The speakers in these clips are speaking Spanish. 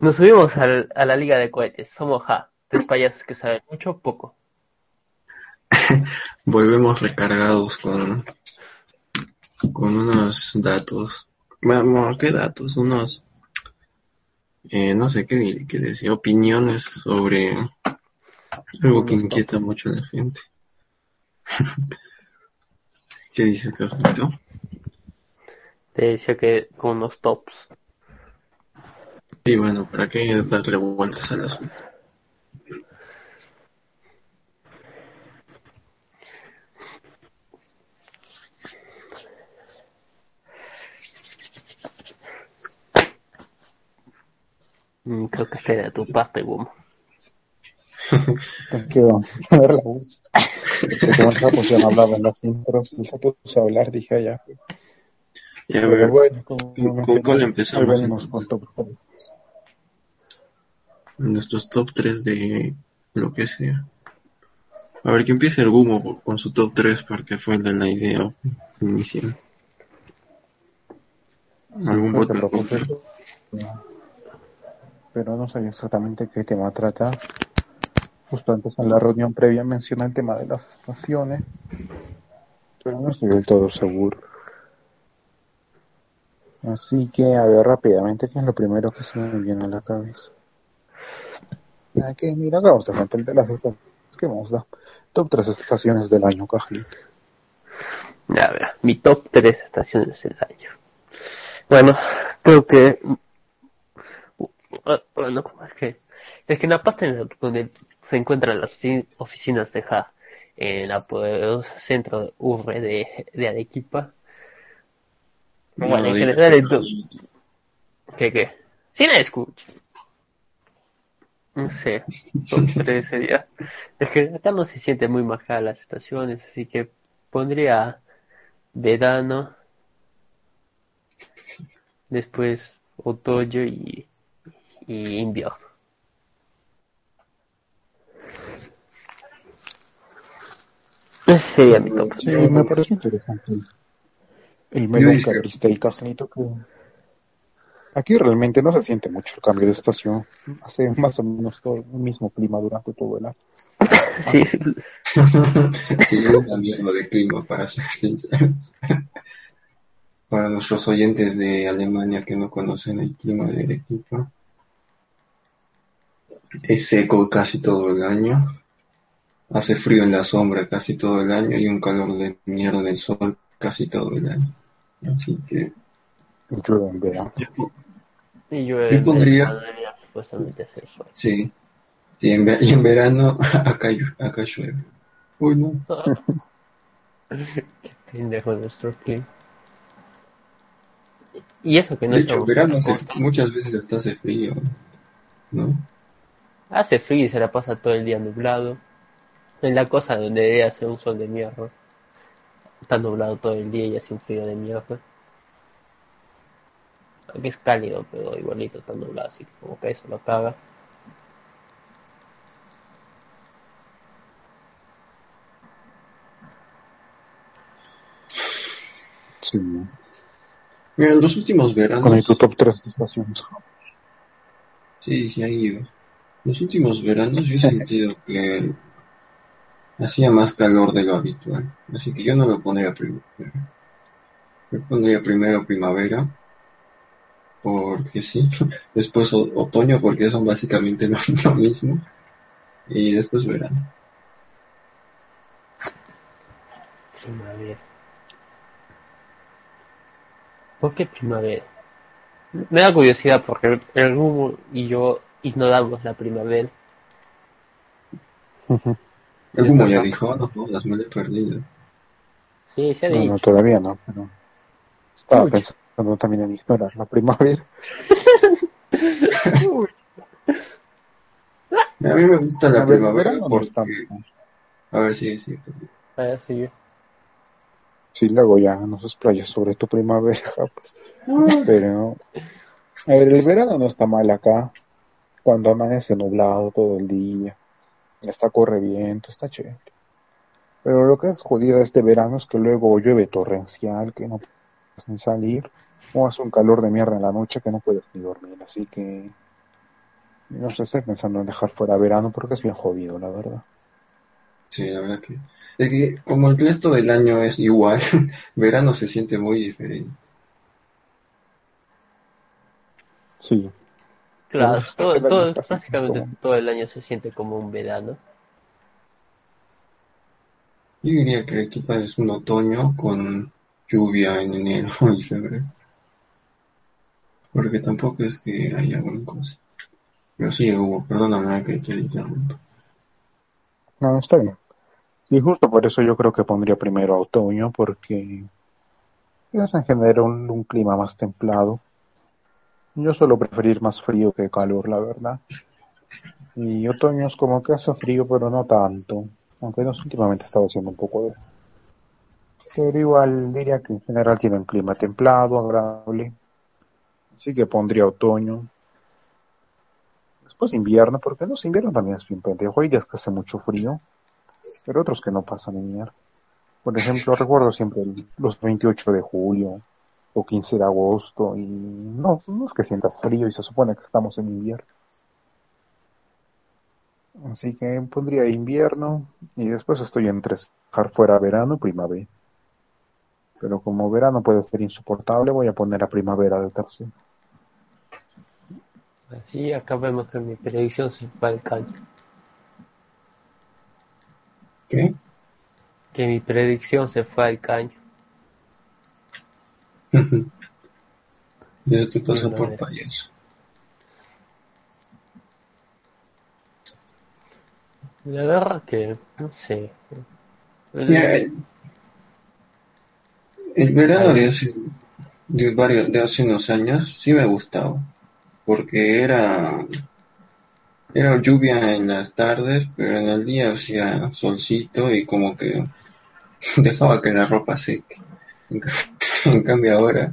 Nos subimos al, a la liga de cohetes. Somos ja. Tres payasos que saben mucho poco. Volvemos recargados con, con unos datos. Bueno, ¿qué datos? Unos, eh, no sé qué, qué decir, opiniones sobre algo que inquieta mucho a la gente. ¿Qué dices, Carlito? Te decía que con unos tops. Y bueno, ¿para qué darle vueltas al asunto? Mm, Creo que sería de tu parte, Gumo. Es que vamos a ver la voz. Porque ya no hablaba en las intros, y se puso a hablar, dije "Ah, ya. Ya, a Pero ver, bueno, como ¿con- con cuál empezamos, Ahí venimos entonces? con. Nuestros top 3 de lo que sea. A ver, que empiece el Gumo con su top 3 porque fue el de la idea inicial. ¿Algún otro? preocupes. Pero no sé exactamente qué tema trata. Justo antes en la reunión previa menciona el tema de las estaciones. Pero no estoy del todo seguro. Así que, a ver rápidamente, ¿qué es lo primero que se me viene a la cabeza? Ah, que mira, acabamos de el de las estaciones. ¿Qué más da? Top 3 estaciones del año, Cajlito. Ya, a ver, mi top 3 estaciones del año. Bueno, creo que... uh, Bueno, como es que... Es que en la parte en la- donde se encuentran las ofi- oficinas de JA, en poderosa centro urbe de, de Arequipa, No, bueno, en general, en to- Carlito. ¿Qué qué? Sí la escucho. No sé, 3 sería. Es que acá no se siente muy marcada las estaciones, así que pondría verano, después otoño y, y invierno. Ese sería mi top. Sí, me parece interesante el melón dije- que abriste ahí, Casanito, que aquí realmente no se siente mucho el cambio de estación. Hace más o menos todo el mismo clima durante todo el año. Sí, sí. sí, es una mierda de clima, para ser sinceros. Para nuestros oyentes de Alemania que no conocen el clima de Arequipa, es seco casi todo el año, hace frío en la sombra casi todo el año y un calor de mierda del sol casi todo el año. Así que Llueve en verano. yo- Y yo, Yo pondría- debería supuestamente hacer eso. sí, sí, en, ve- y en verano acá, acá llueve. Uy, no. Qué pendejo nuestro clima. Y eso que no De hecho, en verano en costa. muchas veces hasta hace frío, ¿no? Hace frío y se la pasa todo el día nublado. En la cosa donde debería hacer un sol de mierda. Está nublado todo el día y hace un frío de mierda. Aquí es cálido, pero igualito está nublado, así que como que eso lo caga. Sí. Mira, en los últimos veranos. Con ahí tu top 3 estaciones. Sí, sí, ha ido. Los últimos veranos yo he sentido que hacía más calor de lo habitual. Así que yo no lo pondría primero. Yo pondría primero primavera. Porque sí. Después o- otoño porque son básicamente lo, lo mismo. Y después verano. Primavera. ¿Por qué primavera? Me da curiosidad porque el Rumo y yo ignoramos la primavera. El humo ya dijo, "Ah, no jodas, me lo he perdido. Sí, se ha dicho. no, todavía no, pero estaba pensando también en ignorar la primavera. A mí me gusta la A ver, primavera porque... A ver, sí, sí. Ah, sí. Sí, luego ya nos explayas sobre tu primavera, pues. Pero, a ver, el verano no está mal acá. Cuando amanece nublado todo el día, está corre viento, está chévere. Pero lo que es jodido de este verano es que luego llueve torrencial, que no ni salir, o hace un calor de mierda en la noche que no puedes ni dormir. Así que No sé, estoy pensando en dejar fuera verano porque es bien jodido, la verdad. Sí, la verdad que... Es que como el resto del año es igual, verano se siente muy diferente. Sí. Claro, todo, todo, prácticamente como- todo el año se siente como un verano. Yo diría que Arequipa es un otoño con lluvia en enero y febrero. Porque tampoco es que haya gran cosa. Pero sí, Hugo, perdóname que te interrumpa. No, está bien. Y justo por eso yo creo que pondría primero otoño, porque es en general un, clima más templado. Yo suelo preferir más frío que calor, la verdad. Y otoño es como que hace frío, pero no tanto. Aunque no, últimamente estaba haciendo un poco de... Pero igual diría que en general tiene un clima templado, agradable. Así que pondría otoño. Después invierno, porque no invierno también es bien pendejo. Hay días que hace mucho frío, pero otros que no pasan invierno. Por ejemplo, recuerdo siempre los 28 de julio o 15 de agosto y no, no es que sientas frío y se supone que estamos en invierno. Así que pondría invierno y después estoy entre dejar fuera verano primavera. Pero como verano puede ser insoportable, voy a poner a primavera de tercero. Así acá vemos que mi predicción se fue al caño. ¿Qué? Que mi predicción se fue al caño. Y eso te pasa Una por payaso. La verdad que, no sé. El- Mira, el, verano de hace, de, varios, de hace unos años sí me gustaba. Porque era, era lluvia en las tardes, pero en el día hacía solcito y como que dejaba que la ropa seque. En, ca- en cambio ahora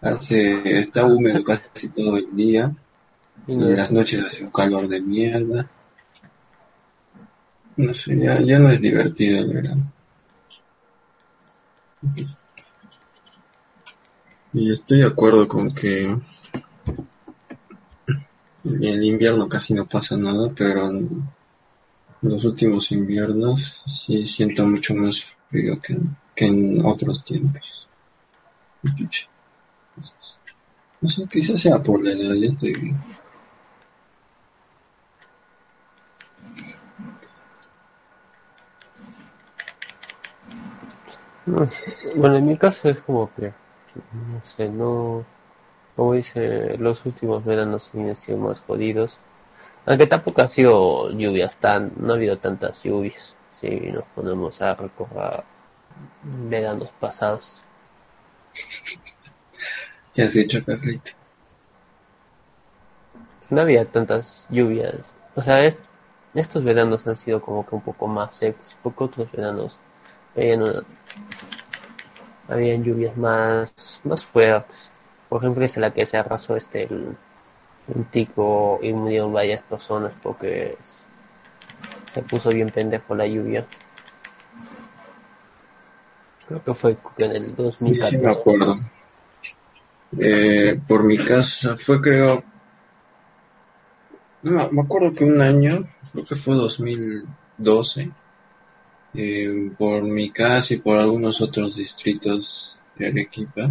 hace, está húmedo casi todo el día y en las noches hace un calor de mierda. No sé, ya, ya no es divertido el verano. Y estoy de acuerdo con que en el invierno casi no pasa nada, pero en los últimos inviernos sí siento mucho más frío que, que en otros tiempos. No sé, quizás sea por la edad, ya estoy bien. Bueno, en mi caso es como que, no sé, no, como dice, los últimos veranos han sido más jodidos. Aunque tampoco ha sido lluvias tan, no ha habido tantas lluvias. Si nos ponemos a recordar veranos pasados. ¿Qué has hecho, Carlita? No había tantas lluvias. O sea, es- estos veranos han sido como que un poco más secos, porque otros veranos una- habían lluvias más, más fuertes. Por ejemplo, es la que se arrasó este el, un tico y murieron varias personas porque es- se puso bien pendejo la lluvia. Creo que fue en el Sí, 2014. sí me acuerdo. Eh, por mi casa fue creo... No, me acuerdo que un año, creo que fue 2012, eh, por mi casa y por algunos otros distritos de Arequipa,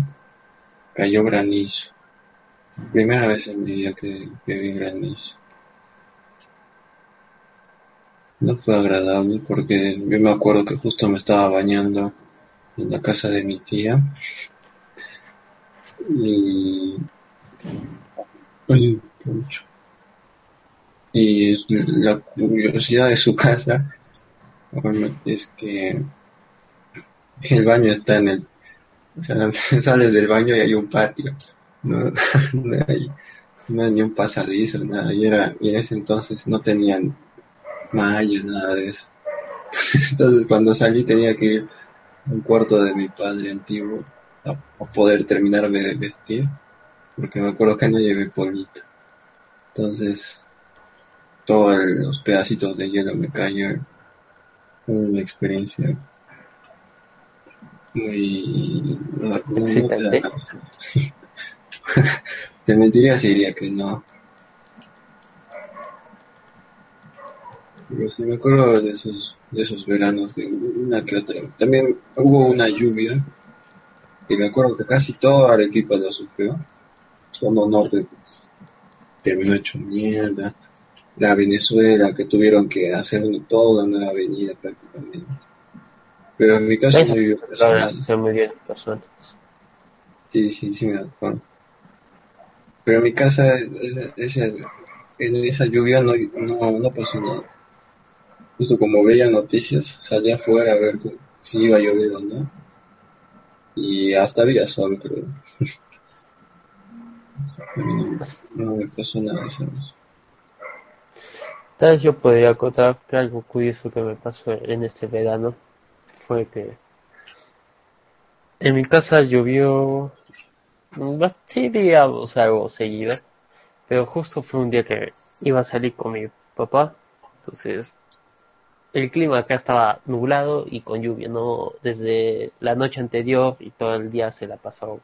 cayó granizo. Primera vez en mi vida que, que vi granizo. No fue agradable porque yo me acuerdo que justo me estaba bañando en la casa de mi tía y. Y la curiosidad de su casa es que el baño está en el o sea sales del baño y hay un patio no, hay no hay ni un pasadizo nada. Y era y en ese entonces no tenían mallas nada de eso. Entonces cuando salí tenía que ir al cuarto de mi padre antiguo a, poder terminarme de vestir porque me acuerdo que no llevé polito entonces todos los pedacitos de hielo me cayeron una experiencia muy no, no- no te Excitante. da- te mentiría si diría que no Pues me acuerdo de esos, de esos veranos, de una que otra. También hubo una lluvia, y me acuerdo que casi todo Arequipa lo sufrió. Zona norte terminó hecho mierda. La Venezuela, que tuvieron que hacer toda una nueva avenida prácticamente. Pero en mi caso no vivió muy bien Sí, sí, sí me acuerdo. Pero en mi casa, esa, en esa lluvia no, no, no pasó nada. Justo como veía noticias, salía afuera a ver si iba a llover o no. Y hasta había sol, pero no, me pasó nada esa Tal vez yo podría contar que algo curioso que me pasó en este verano fue que en mi casa llovió sí digamos algo seguido pero justo fue un día que iba a salir con mi papá. Entonces el clima acá estaba nublado y con lluvia no desde la noche anterior y todo el día se la pasó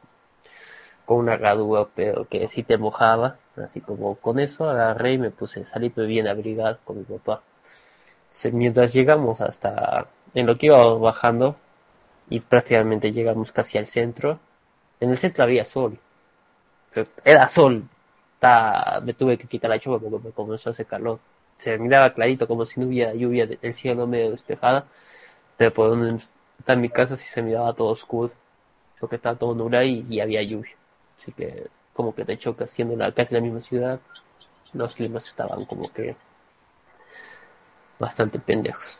con una gadúa pero que sí te mojaba así como con eso agarré y me puse salir bien abrigado con mi papá mientras llegamos hasta en lo que íbamos bajando y prácticamente llegamos casi al centro en el centro había sol. Era sol. Me tuve que quitar la chupa porque me comenzó a hacer calor. Se miraba clarito como si no hubiera lluvia el cielo medio despejada pero por donde está mi casa sí se miraba todo oscuro. Porque estaba todo nublado y, había lluvia así que como que de hecho siendo la, casi la misma ciudad los climas estaban como que bastante pendejos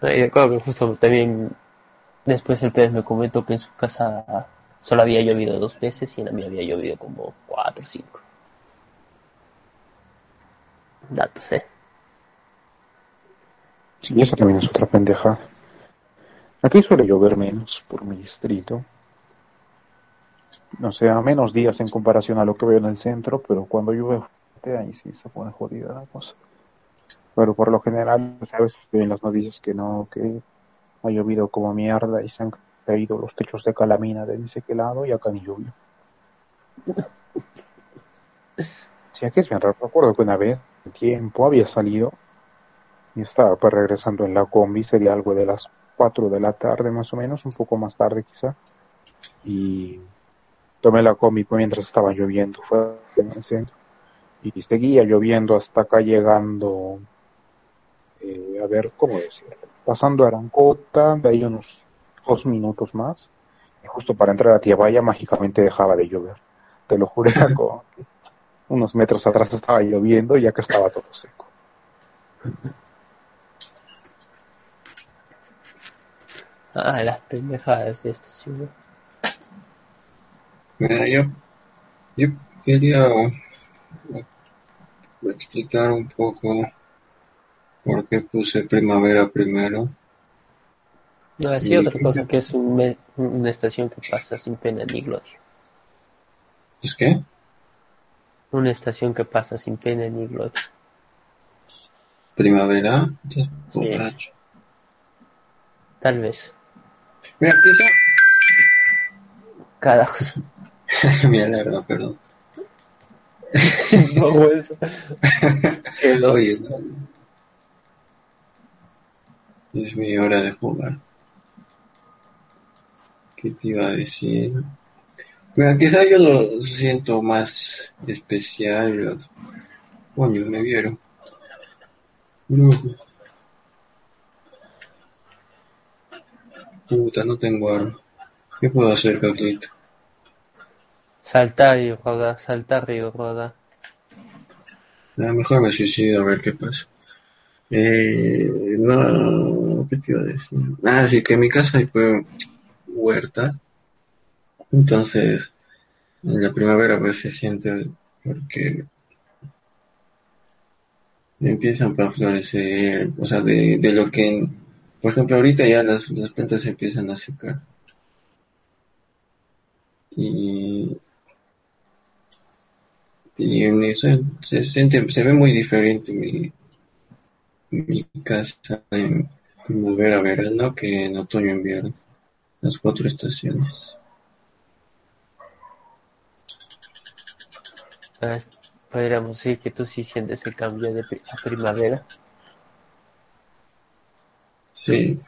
Y recuerdo que justo también después el pez me comentó que en su casa solo había llovido dos veces y en la mía había llovido como cuatro o cinco. Datos, eh. Sí, eso también es otra pendeja. Aquí suele llover menos por mi distrito. No sé, a menos días en comparación a lo que veo en el centro, pero cuando llueve ahí sí se pone jodida la cosa pero por lo general veces ven las noticias que no, que ha llovido como mierda y se han caído los techos de calamina de dice que lado y acá ni lluvia. Sí, aquí es bien raro. Recuerdo que una vez, el tiempo, había salido estaba pues regresando en la combi, sería algo de las 4 de la tarde más o menos, un poco más tarde quizá. Y tomé la combi pues, mientras estaba lloviendo, fue en el centro. Y seguía lloviendo hasta acá llegando eh, a ver, ¿cómo decirlo? Pasando a Arancota, de ahí unos dos minutos más, y justo para entrar a Tiabaya mágicamente dejaba de llover. Te lo juré, unos metros atrás estaba lloviendo y acá estaba todo seco. Ah, las pendejadas de esta ciudad. Mira, yo, yo quería explicar un poco ¿Por qué puse primavera primero? No, así otra cosa que es una estación que pasa sin pena ni gloria. ¿Es qué? Una estación que pasa sin pena ni gloria. ¿Primavera? Sí. Tal vez. Mira, quizá... Carajo. Me alarma, perdón. no, eso. Oye, no. Es mi hora de jugar. ¿Qué te iba a decir? Bueno, quizá yo lo siento más especial. Coño, me vieron. Puta, no tengo arma. ¿Qué puedo hacer, Cautito? Saltar y rodar, saltar y rodar. A lo mejor me suicido a ver qué pasa. Eh, no, ¿qué te iba a decir? Ah, sí, que en mi casa hay pues huerta. Entonces, en la primavera pues se siente porque empiezan a florecer, o sea, de, de lo que, por ejemplo, ahorita ya las, las plantas empiezan a secar. Y, y se, se, siente, se ve muy diferente mi, mi casa en primavera verano que en otoño invierno las cuatro estaciones Ah, podríamos decir que tú sí sientes el cambio de primavera. Sí.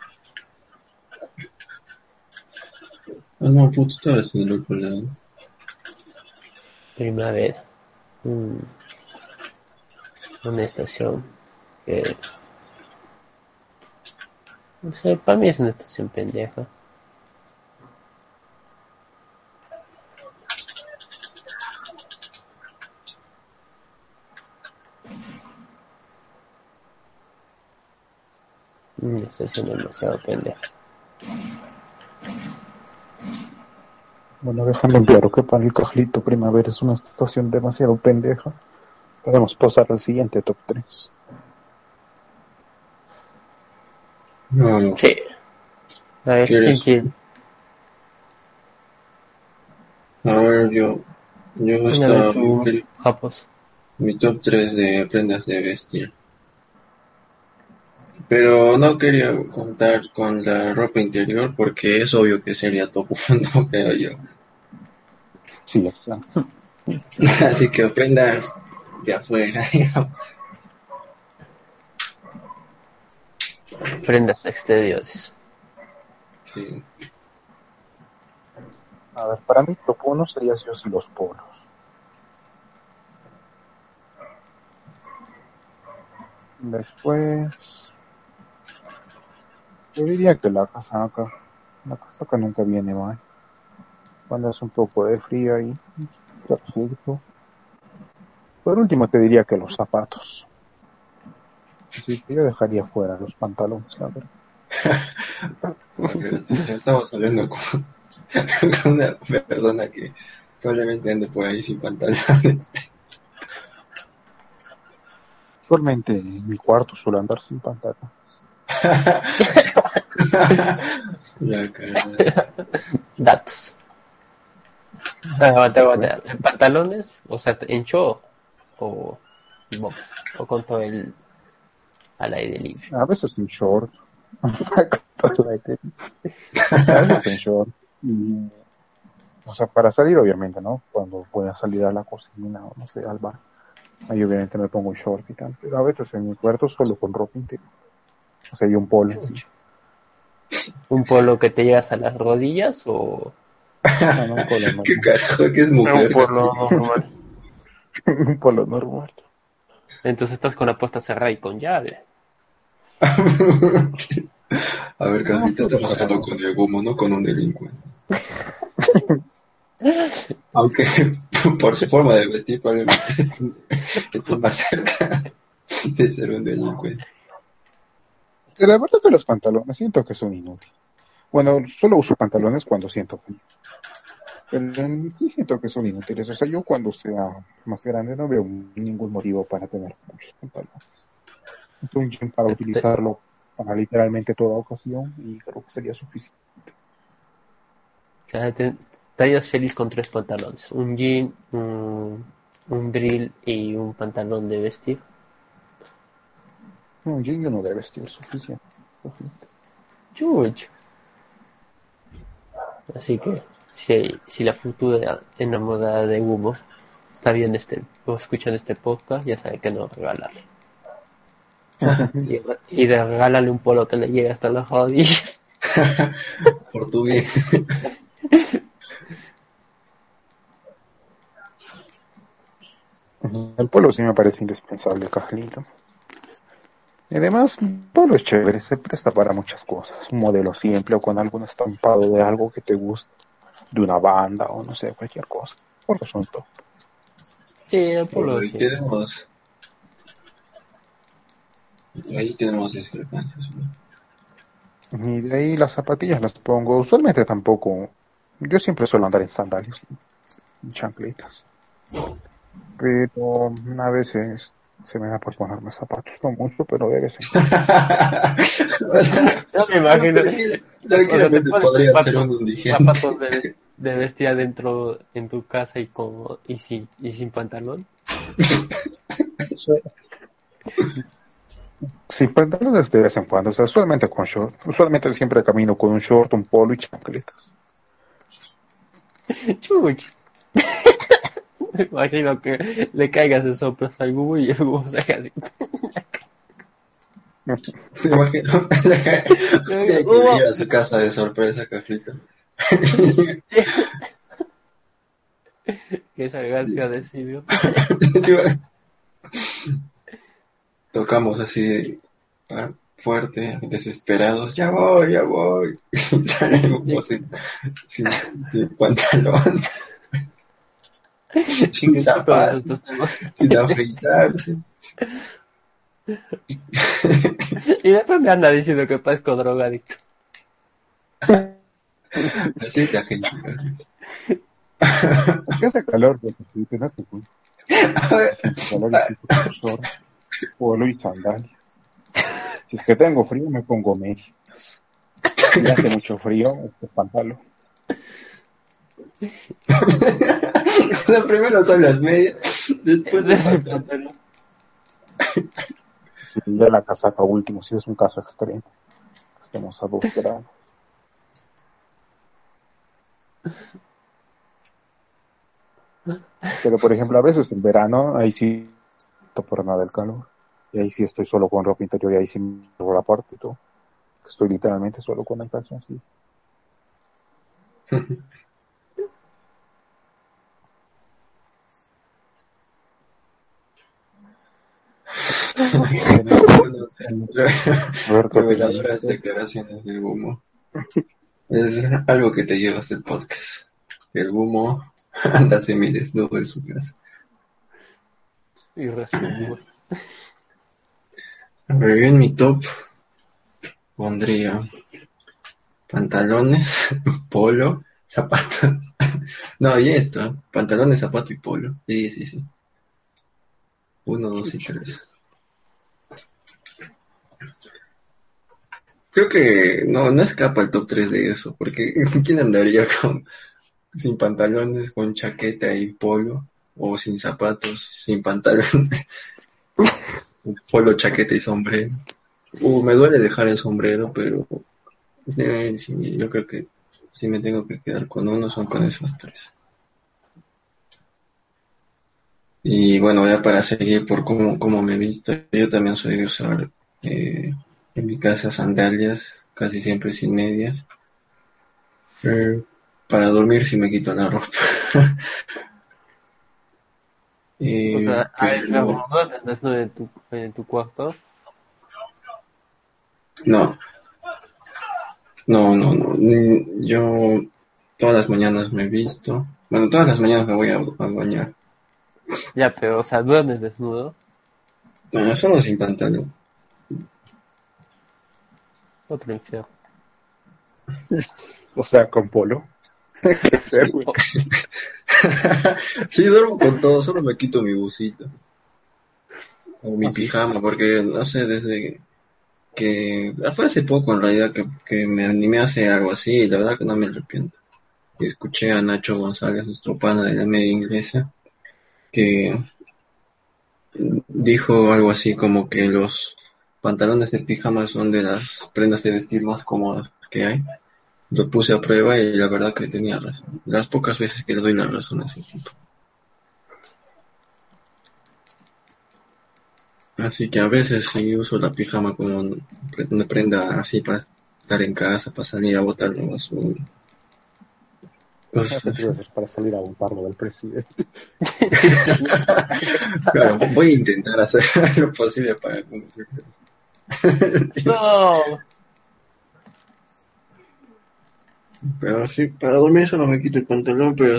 Puto, estaba haciendo el otro lado. Primavera. Mm. Una estación que... No sé, para mí es una estación pendeja. Estación demasiado pendeja. Bueno, dejando claro que para el cajlito primavera es una estación demasiado pendeja, podemos pasar al siguiente top 3. No, Sí. A ver, ¿quién a ver, yo, yo estaba, mi top 3 de prendas de vestir. Pero no quería contar con la ropa interior porque es obvio que sería top 1, creo yo. Sí, exacto. Así que prendas de afuera, digamos. Prendas exteriores. Sí. A ver, para mí top 1 sería sí sí los polos. Después, yo diría que la casaca. La casaca nunca viene mal. Cuando hace un poco de frío ahí, perfecto. Por último, te diría que los zapatos. Yo dejaría fuera los pantalones, la verdad. Estamos hablando con, con una persona que probablemente ande por ahí sin pantalones. Usualmente en mi cuarto suelo andar sin pantalones. La cara. Datos. Aguanta, aguanta. ¿Pantalones? O sea, en show o box. O con todo el al aire libre. A veces en short. A veces en short. Y, o sea, para salir obviamente, ¿no? Cuando voy a salir a la cocina o no sé, al bar. Ahí obviamente me pongo un short y tal. Pero a veces en mi cuarto solo con ropa interior. O sea, y un polo. sí. ¿Un polo que te llegas a las rodillas o No, no, un polo normal. ¿Qué carajo? ¿Qué es mujer? un polo normal? un polo normal. Entonces estás con la puerta cerrada y con llave. A ver, Carlita, te estás hablando con el gomo, no con un delincuente. Aunque por su forma de vestir probablemente esté más cerca de ser un delincuente. La verdad que los pantalones siento que son inútiles. Bueno, solo uso pantalones cuando siento frío. Pero sí siento que son inútiles. O sea, yo cuando sea más grande no veo ningún motivo para tener muchos pantalones. Es un jean para utilizarlo para literalmente toda ocasión y creo que sería suficiente. O sea, te, estarías feliz con tres pantalones. Un jean, un, un drill y un pantalón de vestir. Un jean no debe vestir suficiente. Chuch. Así que, si, si la futura enamorada de Humo está viendo este, o escuchando este podcast, ya sabe que no regalarle. y, y de regálale un polo que le llegue hasta las rodillas. Por tu bien. El polo sí me parece indispensable, Carlito. Y además, polo es chévere, se presta para muchas cosas. Un modelo simple o con algún estampado de algo que te guste, de una banda o no sé, cualquier cosa. Polos son top. Sí, el polo Ahí tenemos. Ahí tenemos discrepancias. ¿no? Y de ahí las zapatillas las pongo, usualmente tampoco. Yo siempre suelo andar en sandalias, en chancletas. Pero a veces se me da por ponerme zapatos, no mucho, pero de vez en cuando. No me imagino. Tranquilamente podría zapatos- ser un indigente. Zapatos de, de vestir adentro en tu casa y con y sin, y sin pantalón. Sin pantalones de vez en cuando, o sea, usualmente con short. Usualmente siempre camino con un short, un polo y chancletas. Chuch. imagino que le caigas de soplos al Gubo y el Gubo se haga así. Se imagino. Tiene que ir a su casa de sorpresa, cajita. que salga hacia de Silvio. Tocamos así ah, fuerte, desesperados, ya voy, ya voy. Salimos sin, sin, sin pantalón, sin zapatos, sin afeitarse. y después me anda diciendo que parezco drogadicto. Así te gente. ¿Qué hace calor? Porque si tienes que calor polo y sandalias. Si es que tengo frío, me pongo medias. Si hace mucho frío, este pantalón. o sea, primero son las medias, después de ese pantalón. Ya la casaca último, si es un caso extremo. Estamos a dos grados. Pero por ejemplo, a veces en verano, ahí sí, no por nada el calor. Y ahí sí estoy solo con ropa interior y ahí sí me la parte y todo. Estoy literalmente solo con el calzón, sí. Reveladoras declaraciones del humo. Es algo que te llevas del podcast. El humo anda semidesnudo en su casa. Y. A ver, yo en mi top pondría pantalones, polo, zapatos. No, y esto, pantalones, zapato y polo. Sí, sí, sí. Uno, dos y tres. Creo que no, no escapa el top 3 de eso, porque ¿quién andaría con sin pantalones, con chaqueta y polo? O sin zapatos, sin pantalones, polo, chaqueta y sombrero. Uh, me duele dejar el sombrero, pero eh, yo creo que si me tengo que quedar con uno son con esos tres. Y bueno, ya para seguir por cómo, cómo me he visto, yo también soy de usar eh, en mi casa sandalias, casi siempre sin medias. Eh, para dormir si me quito la ropa. eh, o sea, pero... ¿no en tu, en tu cuarto? No. No, no, no. Yo todas las mañanas me he visto. Bueno, todas las mañanas me voy a, a bañar. Ya, pero, o sea, ¿duermes desnudo? No, solo sin pantalón. Otro infierno. o sea, con polo. sí, duermo con todo, solo me quito mi busito. O mi pijama, porque no sé, desde que fue hace poco en realidad que, que me animé a hacer algo así y la verdad que no me arrepiento. Y escuché a Nacho González, nuestro pana de la media inglesa, que dijo algo así como que los pantalones de pijama son de las prendas de vestir más cómodas que hay. Lo puse a prueba y la verdad que tenía razón. Las pocas veces que le doy la razón a ese punto. Así que a veces sí uso la pijama como una prenda así para estar en casa, para salir a botar la. Para salir a botarlo del presidente. claro, voy a intentar hacer lo posible para cumplir no. Pero sí, para dormir solo me quito el pantalón, pero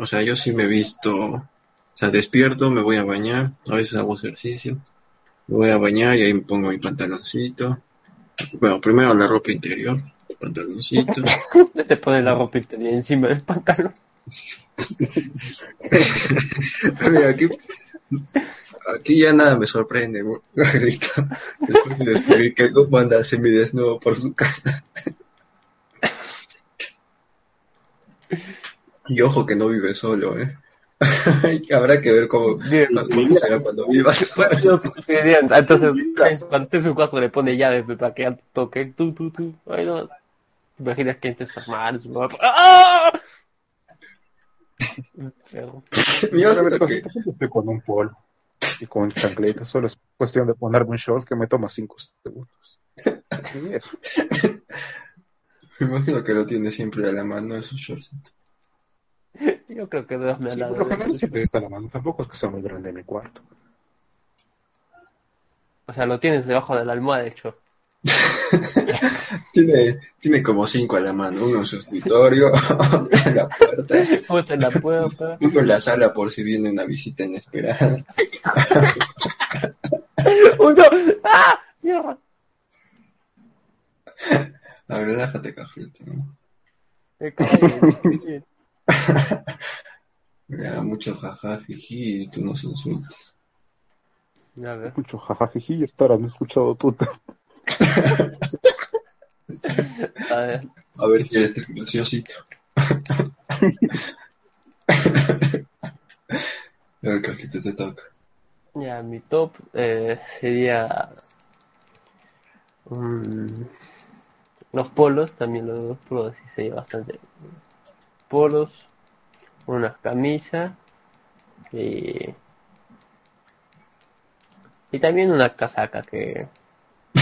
o sea, yo sí me he visto, o sea, despierto, me voy a bañar, a veces hago ejercicio, me voy a bañar y ahí me pongo mi pantaloncito. Bueno, primero la ropa interior, pantaloncito. Te pones la ropa interior encima del pantalón. Mira, aquí aquí ya nada me sorprende, Después de descubrir que algo manda semidesnudo por su casa. Y ojo que no vive solo, ¿eh? Habrá que ver cómo las cosas serán cuando vivas. Entonces, cuando en su casa le pone llaves para que toque, tú, tú, tú. Ay, no. ¿Te imaginas que entres a ¡Ah! Pero... Yo la verdad que estoy con un polo y con chancletas, solo es cuestión de ponerme un short que me toma 5 segundos. Y eso. Me imagino que lo tiene siempre a la mano esos shorts. Yo creo que duerme al lado. Por lo general siempre está a la mano, tampoco es que sea muy grande en mi cuarto. O sea, lo tienes debajo de la almohada, de hecho. tiene, tiene como cinco a la mano, uno en su escritorio, en la puerta, en la puerta, uno en la sala por si viene una visita inesperada. uno, ¡ah! ¡Mierda! A ver, relájate, cajito. ¿no? Ya, mucho jajajiji y tú nos insultas. Ya. Mucho jajajiji y estarás no escuchado tú. A ver. A ver si eres graciosito. A ver, Cajito, te toca. Ya, mi top eh, sería um, los polos, también los dos polos sí sería bastante. Polos, una camisa y, y también una casaca que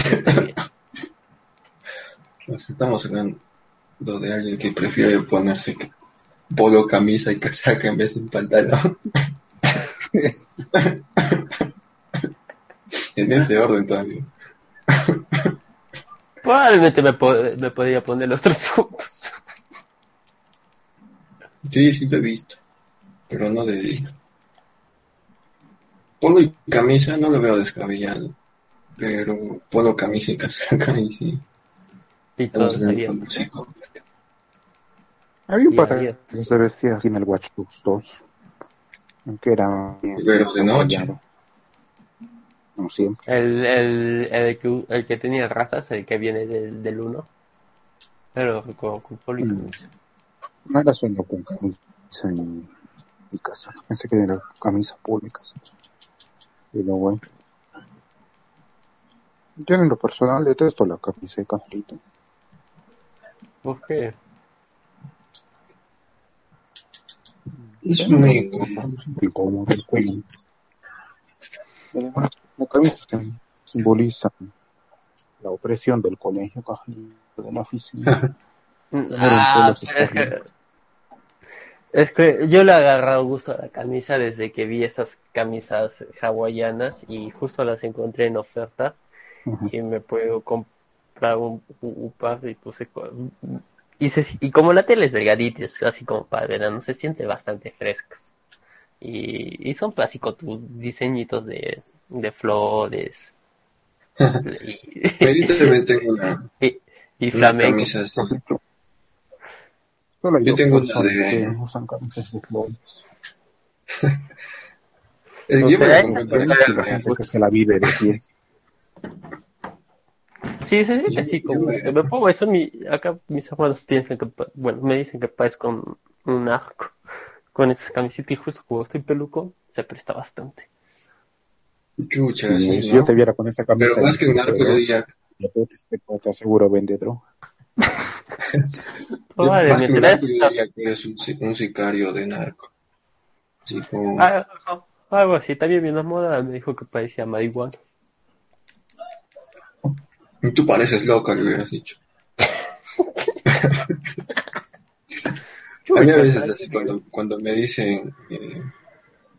Estamos hablando de alguien que prefiere ponerse polo, camisa y casaca en vez de un pantalón. en ese orden todavía. Probablemente me, me podría poner los tres juntos. Sí, sí lo he visto, pero no de día. Polo y camisa no lo veo descabellado pero puedo camisa y casaca y sí. Y todo Había un patrón que se vestía así en el Watch Dogs 2, aunque era... Pero de noche. No siempre. El, el, el, que, el que tenía razas, el que viene del, del 1. Pero con, con mm. No era sueño con camisa y, y casaca. Pensé que era camisa, polo y luego, bueno. Yo en lo personal detesto la camisa de cafrito. ¿Por qué? Es muy incómodo. Además, la camisa simboliza la opresión del colegio de la oficina. ah, es, que, es que yo le he agarrado gusto a la camisa desde que vi esas camisas hawaianas y justo las encontré en oferta y me puedo comprar un, par y puse y, y como la tele es delgadita es así como para no se siente bastante frescas y, y son clásicos tus diseñitos de, de flores. Y, tengo una, y, y flamenco. yo tengo una de usan camisas de flores. El no sé, la gente que se la vive de pie Sí, sí, sí, así como me pongo eso, mi, acá mis hermanos piensan que, bueno, me dicen que parezco un arco con esa camiseta y justo como estoy peluco, se presta bastante. Chucha, Si yo te viera con esa camiseta. Pero más que un arco, yo diría. Te, te aseguro vende droga. más que un arco, yo diría que eres un, un sicario de narco. Así como... Ah, algo así, también mi enamorada me dijo que parecía marihuana. Tú pareces loca, le hubieras dicho. a mí a veces así cuando, cuando me dicen, eh,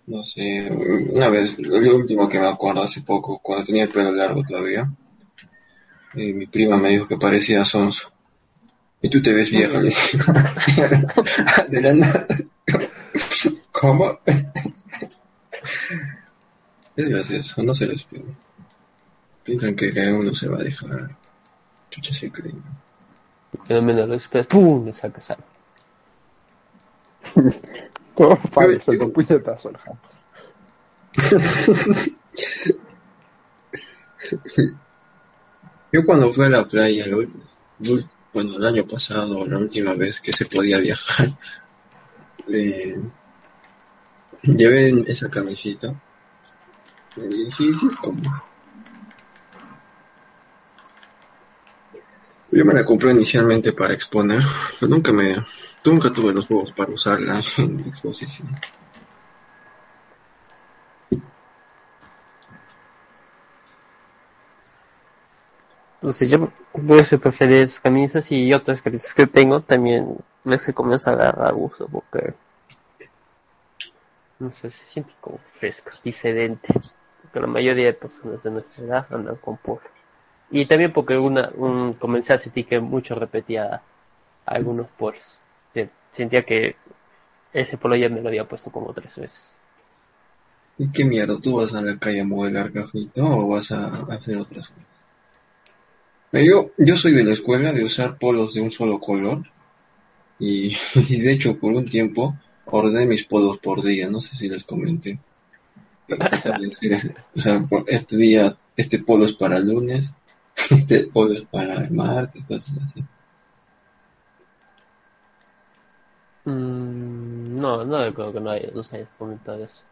no sé, una vez, lo último que me acuerdo hace poco, cuando tenía el pelo largo todavía, eh, mi prima me dijo que parecía Sonso. Y tú te ves nada. ¿Cómo? es gracioso, no se lo espero. Piensan que uno se va a dejar. Chucha se creen. Que no me lo esperas, ¡pum! Le sacas algo. Todo falso, con puñetazo jamás. Yo cuando fui a la playa, bueno, el año pasado, la última vez que se podía viajar, eh, llevé esa camisita. Y sí, sí, como Yo me la compré inicialmente para exponer, pero nunca me, nunca tuve los huevos para usarla en exposición. Entonces yo a preferir camisas y otras camisas que tengo también les que comienzo a agarrar uso porque no sé, se siente como fresco, diferente. Porque la mayoría de personas de nuestra edad andan con polo. Y también porque una, un comencé a sentir que mucho repetía algunos polos. Sentía que ese polo ya me lo había puesto como tres veces. ¿Y qué mierda? ¿Tú vas a la calle a modelar cafito o vas a hacer otras cosas? Yo, yo soy de la escuela de usar polos de un solo color y, de hecho por un tiempo ordené mis polos por día, no sé si les comenté. o sea, este día, este polo es para lunes, este polo es para martes, cosas así. Mm, no, no creo que no, hay, comentado eso.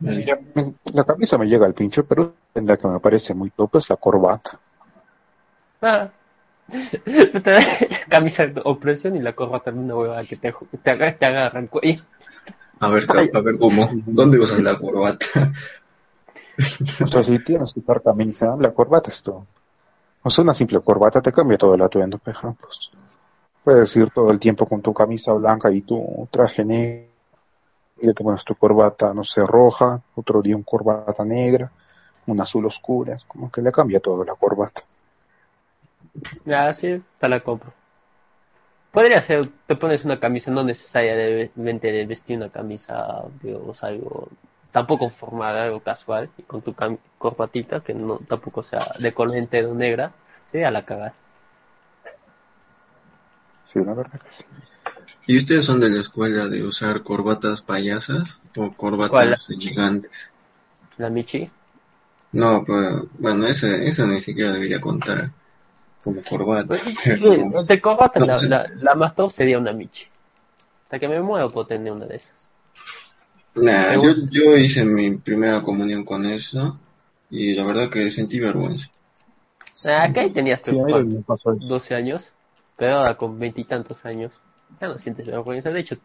La camisa me llega al pincho, pero la que me parece muy top es la corbata. Ah. la camisa de opresión y la corbata una huevada que te, te, agarra, te agarra el cuello. A ver, a ver cómo, ¿dónde usas la corbata? O sea, si tienes que usar camisa, la corbata es todo. O sea, una simple corbata te cambia todo el atuendo, peja, pues. Puedes ir todo el tiempo con tu camisa blanca y tu traje negro y te pones tu corbata, no sé, roja, otro día un corbata negra, un azul oscura, como que le cambia todo la corbata. Ya, sí, te la compro. Podría ser, te pones una camisa no necesariamente de vestir una camisa, digamos, algo tampoco formada, algo casual, y con tu corbatita, que no tampoco sea de color entero negra, sí, a la cagar. Sí, la verdad que sí. ¿Y ustedes son de la escuela de usar corbatas payasas o corbatas gigantes? ¿La Michi? No, pues, bueno, eso, eso ni siquiera debería contar como corbata. Pues, de corbata, la, la, más top sería una Michi. Hasta que me muevo por tener una de esas. Nah, yo, yo hice mi primera comunión con eso y la verdad que sentí vergüenza. Ah, acá ahí tenías que 12 años, pero ahora con veintitantos años ya no sientes vergüenza, de hecho,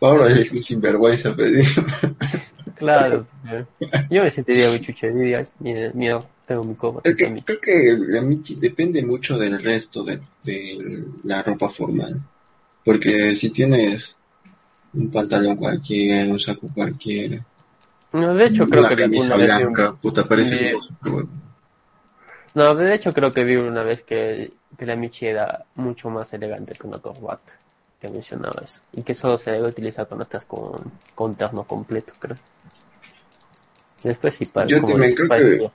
ahora es un sinvergüenza pedir. claro, yo me sentiría muy chucha, diría, mira, tengo mi copa. creo que la Michi depende mucho del resto de, la ropa formal. Porque si tienes un pantalón cualquiera, un saco cualquiera. No, de hecho creo que camisa blanca, puta, parece No, de hecho creo que vi una vez que que la Michi era mucho más elegante que una corbata, que mencionaba eso, y que solo se debe utilizar cuando estás con, con terno completo, creo. Después sí, para Yo también creo que,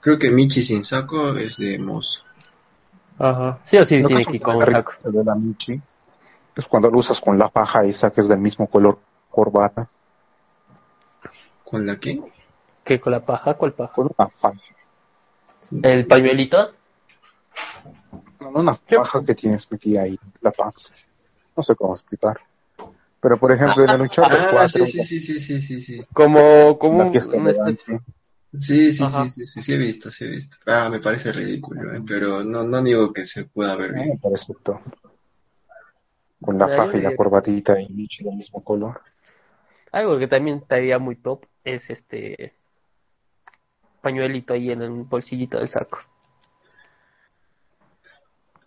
creo que Michi sin saco es de mozo. Ajá, sí o sí tiene que ir con un saco. De la Michi es cuando lo usas con la paja esa que es del mismo color corbata. ¿Con la qué? ¿Qué con la paja? ¿Cuál paja? Con una paja. ¿El pañuelito? una paja que tienes metida ahí, la panza. No sé cómo explicar. Pero por ejemplo, en el luchar ah, sí, sí, sí, sí, sí, sí, sí. Como, como un, Sí, sí, sí, sí, sí, sí, he visto, sí he visto. Ah, me parece ridículo, ¿eh? pero no, no digo que se pueda ver bien. Me parece todo. Con la faja y la corbatita y del mismo color. Algo que también estaría muy top es este pañuelito ahí en el bolsillito del saco.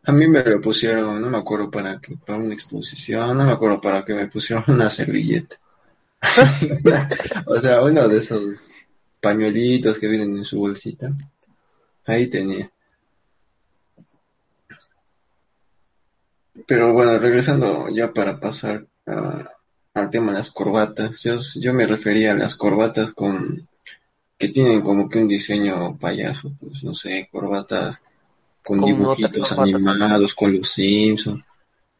A mí me lo pusieron, no me acuerdo para qué, para una exposición, no me acuerdo para qué me pusieron una servilleta. o sea, uno de esos pañuelitos que vienen en su bolsita. Ahí tenía. Pero bueno, regresando ya para pasar al tema de las corbatas, yo, yo me refería a las corbatas con que tienen como que un diseño payaso, pues no sé, corbatas con, dibujitos animados, con los Simpsons.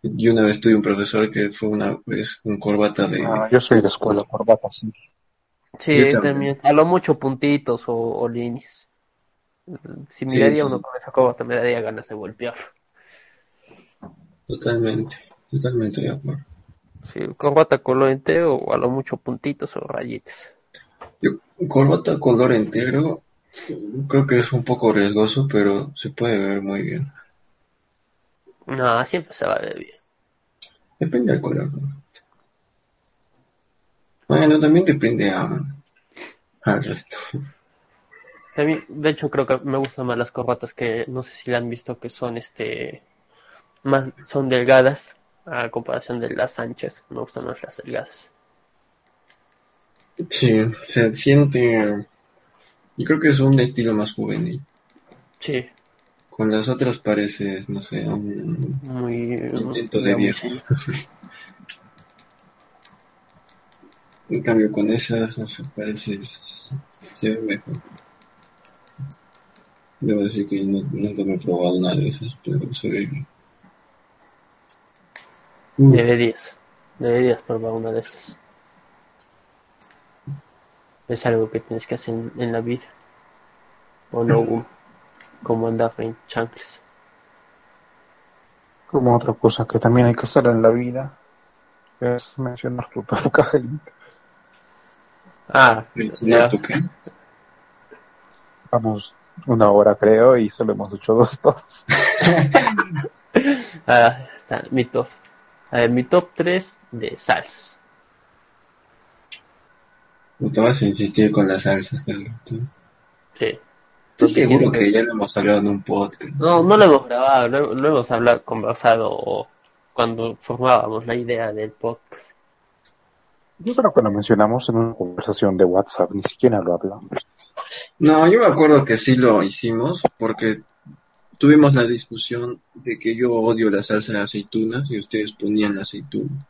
Yo una vez tuve un profesor que fue una vez un corbata de... Ah, yo soy de escuela, corbata, sí. Sí, también. A lo mucho puntitos o, líneas. Si miraría uno con esa corbata me daría ganas de golpear. Totalmente, totalmente de acuerdo. Sí, corbata color entero o a lo mucho puntitos o rayitas. Yo, corbata color entero Creo que es un poco riesgoso, pero se puede ver muy bien. No, siempre se va de bien. Depende del color. Bueno, también depende a, al resto. A mí, de hecho, creo que me gustan más las corbatas que no sé si la han visto que son este más son delgadas a comparación de las anchas. Me gustan más las delgadas. Sí, se siente. Yo creo que es un estilo más juvenil. Sí. Con las otras pareces, no sé, un Muy intento de viejo. en cambio, con esas, no sé, pareces. se ve mejor. Debo decir que no, nunca me he probado nada de esas, pero se ve bien. Mm. Deberías, deberías probar una de esas. Es algo que tienes que hacer en, en la vida. O no, Boom? como andar en chancles. Como otra cosa que también hay que hacer en la vida es mencionar tu cajelito. Ah, ¿Mencionar tu qué? Vamos una hora creo y solo hemos hecho dos tops. ah, está mi top. A ver, mi top 3 de salsas. No te vas a insistir con las salsas, Carlito. Sí. Estoy seguro que ya lo hemos hablado en un podcast. No, no lo hemos grabado, lo, lo hemos hablado, conversado cuando formábamos la idea del podcast. Yo creo que lo mencionamos en una conversación de WhatsApp, ni siquiera lo hablamos. No, yo me acuerdo que sí lo hicimos porque tuvimos la discusión de que yo odio la salsa de aceitunas y ustedes ponían la aceituna.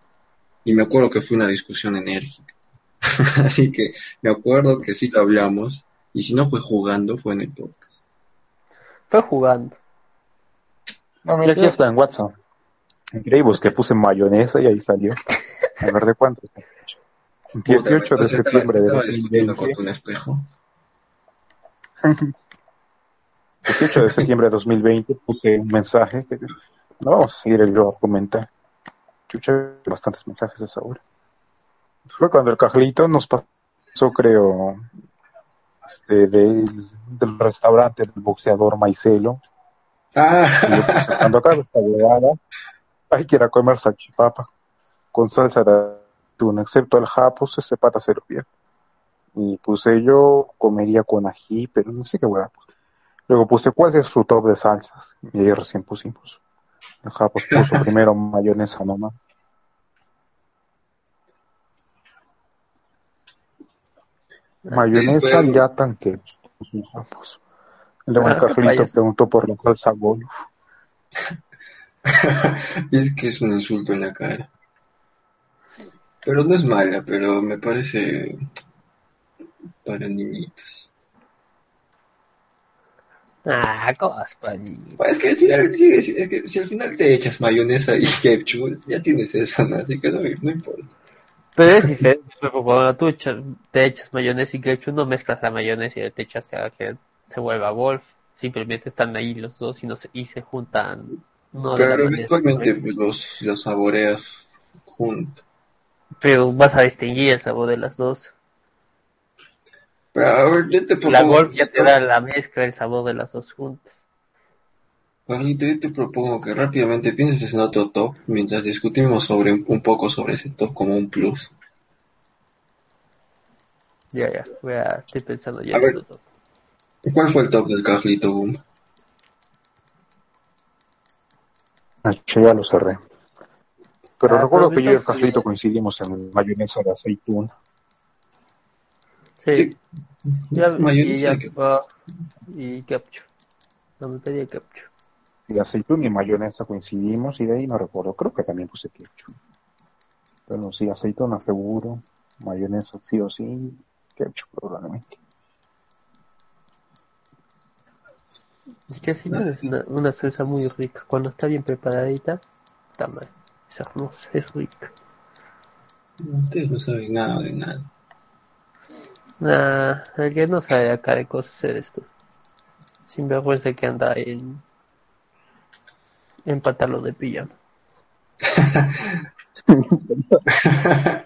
Y me acuerdo que fue una discusión enérgica. Así que me acuerdo que sí lo hablamos y si no fue jugando, fue en el podcast. Fue jugando. No, mira, aquí está en WhatsApp. Increíble, que puse mayonesa y ahí salió. A ver de cuánto. 18 de septiembre de Estaba discutiendo con 2020. un espejo. 18 de septiembre de 2020 puse un mensaje que no vamos a seguir el yo a comentar. Chucha, bastantes mensajes a esa hora. Fue cuando el cajelito nos pasó, creo, este, del, del restaurante del boxeador Maicelo. Ah, cuando acabe esta huevada, hay que ir a comer salchipapa con salsa de atún, excepto el japos, ese pata se lo. Y puse yo comería con ají, pero no sé qué hueá. Luego puse cuál es su top de salsas. Y ahí recién pusimos. El japos puso primero mayonesa nomás. Mayonesa ya tanque. el japos. Luego el Ah, qué cajelito payaso. preguntó por la salsa golf. es que es un insulto en la cara. Pero no es mala, pero me parece para niñitos. Ah, niños. Pues es que al final, sí, es, es que si al final te echas mayonesa y ketchup, ya tienes eso, ¿no? Así que no, no importa. Pero es diferente, cuando tú te echas mayonesa y ketchup, no mezclas la mayonesa y te echas a que se vuelva golf. Simplemente están ahí los dos y, no se, y se juntan. No manera eventualmente pues, los, los saboreas juntos. Pero vas a distinguir el sabor de las dos. Pero a ver, yo te propongo... La golf ya te da la mezcla, el sabor de las dos juntas. Juanito, yo te propongo que rápidamente pienses en otro top mientras discutimos sobre un poco sobre ese top como un plus. Ya, ya, voy a, estoy pensando ya A ver. en otro. ¿Cuál fue el top del Carlito Boom? Ah, ya lo cerré. Pero Ah, recuerdo que yo y el cajelito coincidimos en mayonesa de aceitún. Sí, ya, y Mayonesa ya, que- ah, y ketchup. La de ketchup. Y aceitún y mayonesa coincidimos y de ahí no recuerdo. Creo que también puse ketchup. Pero sí, aceituna seguro. Mayonesa sí o sí. Ketchup probablemente. Es que así no es una, una salsa muy rica. Cuando está bien preparadita, está mal. Es hermosa, es rica. Ustedes no saben nada de nada. Nah, el que no sabe acá de cosas eres tú. Sin vergüenza que anda en, en pantalón de pijama.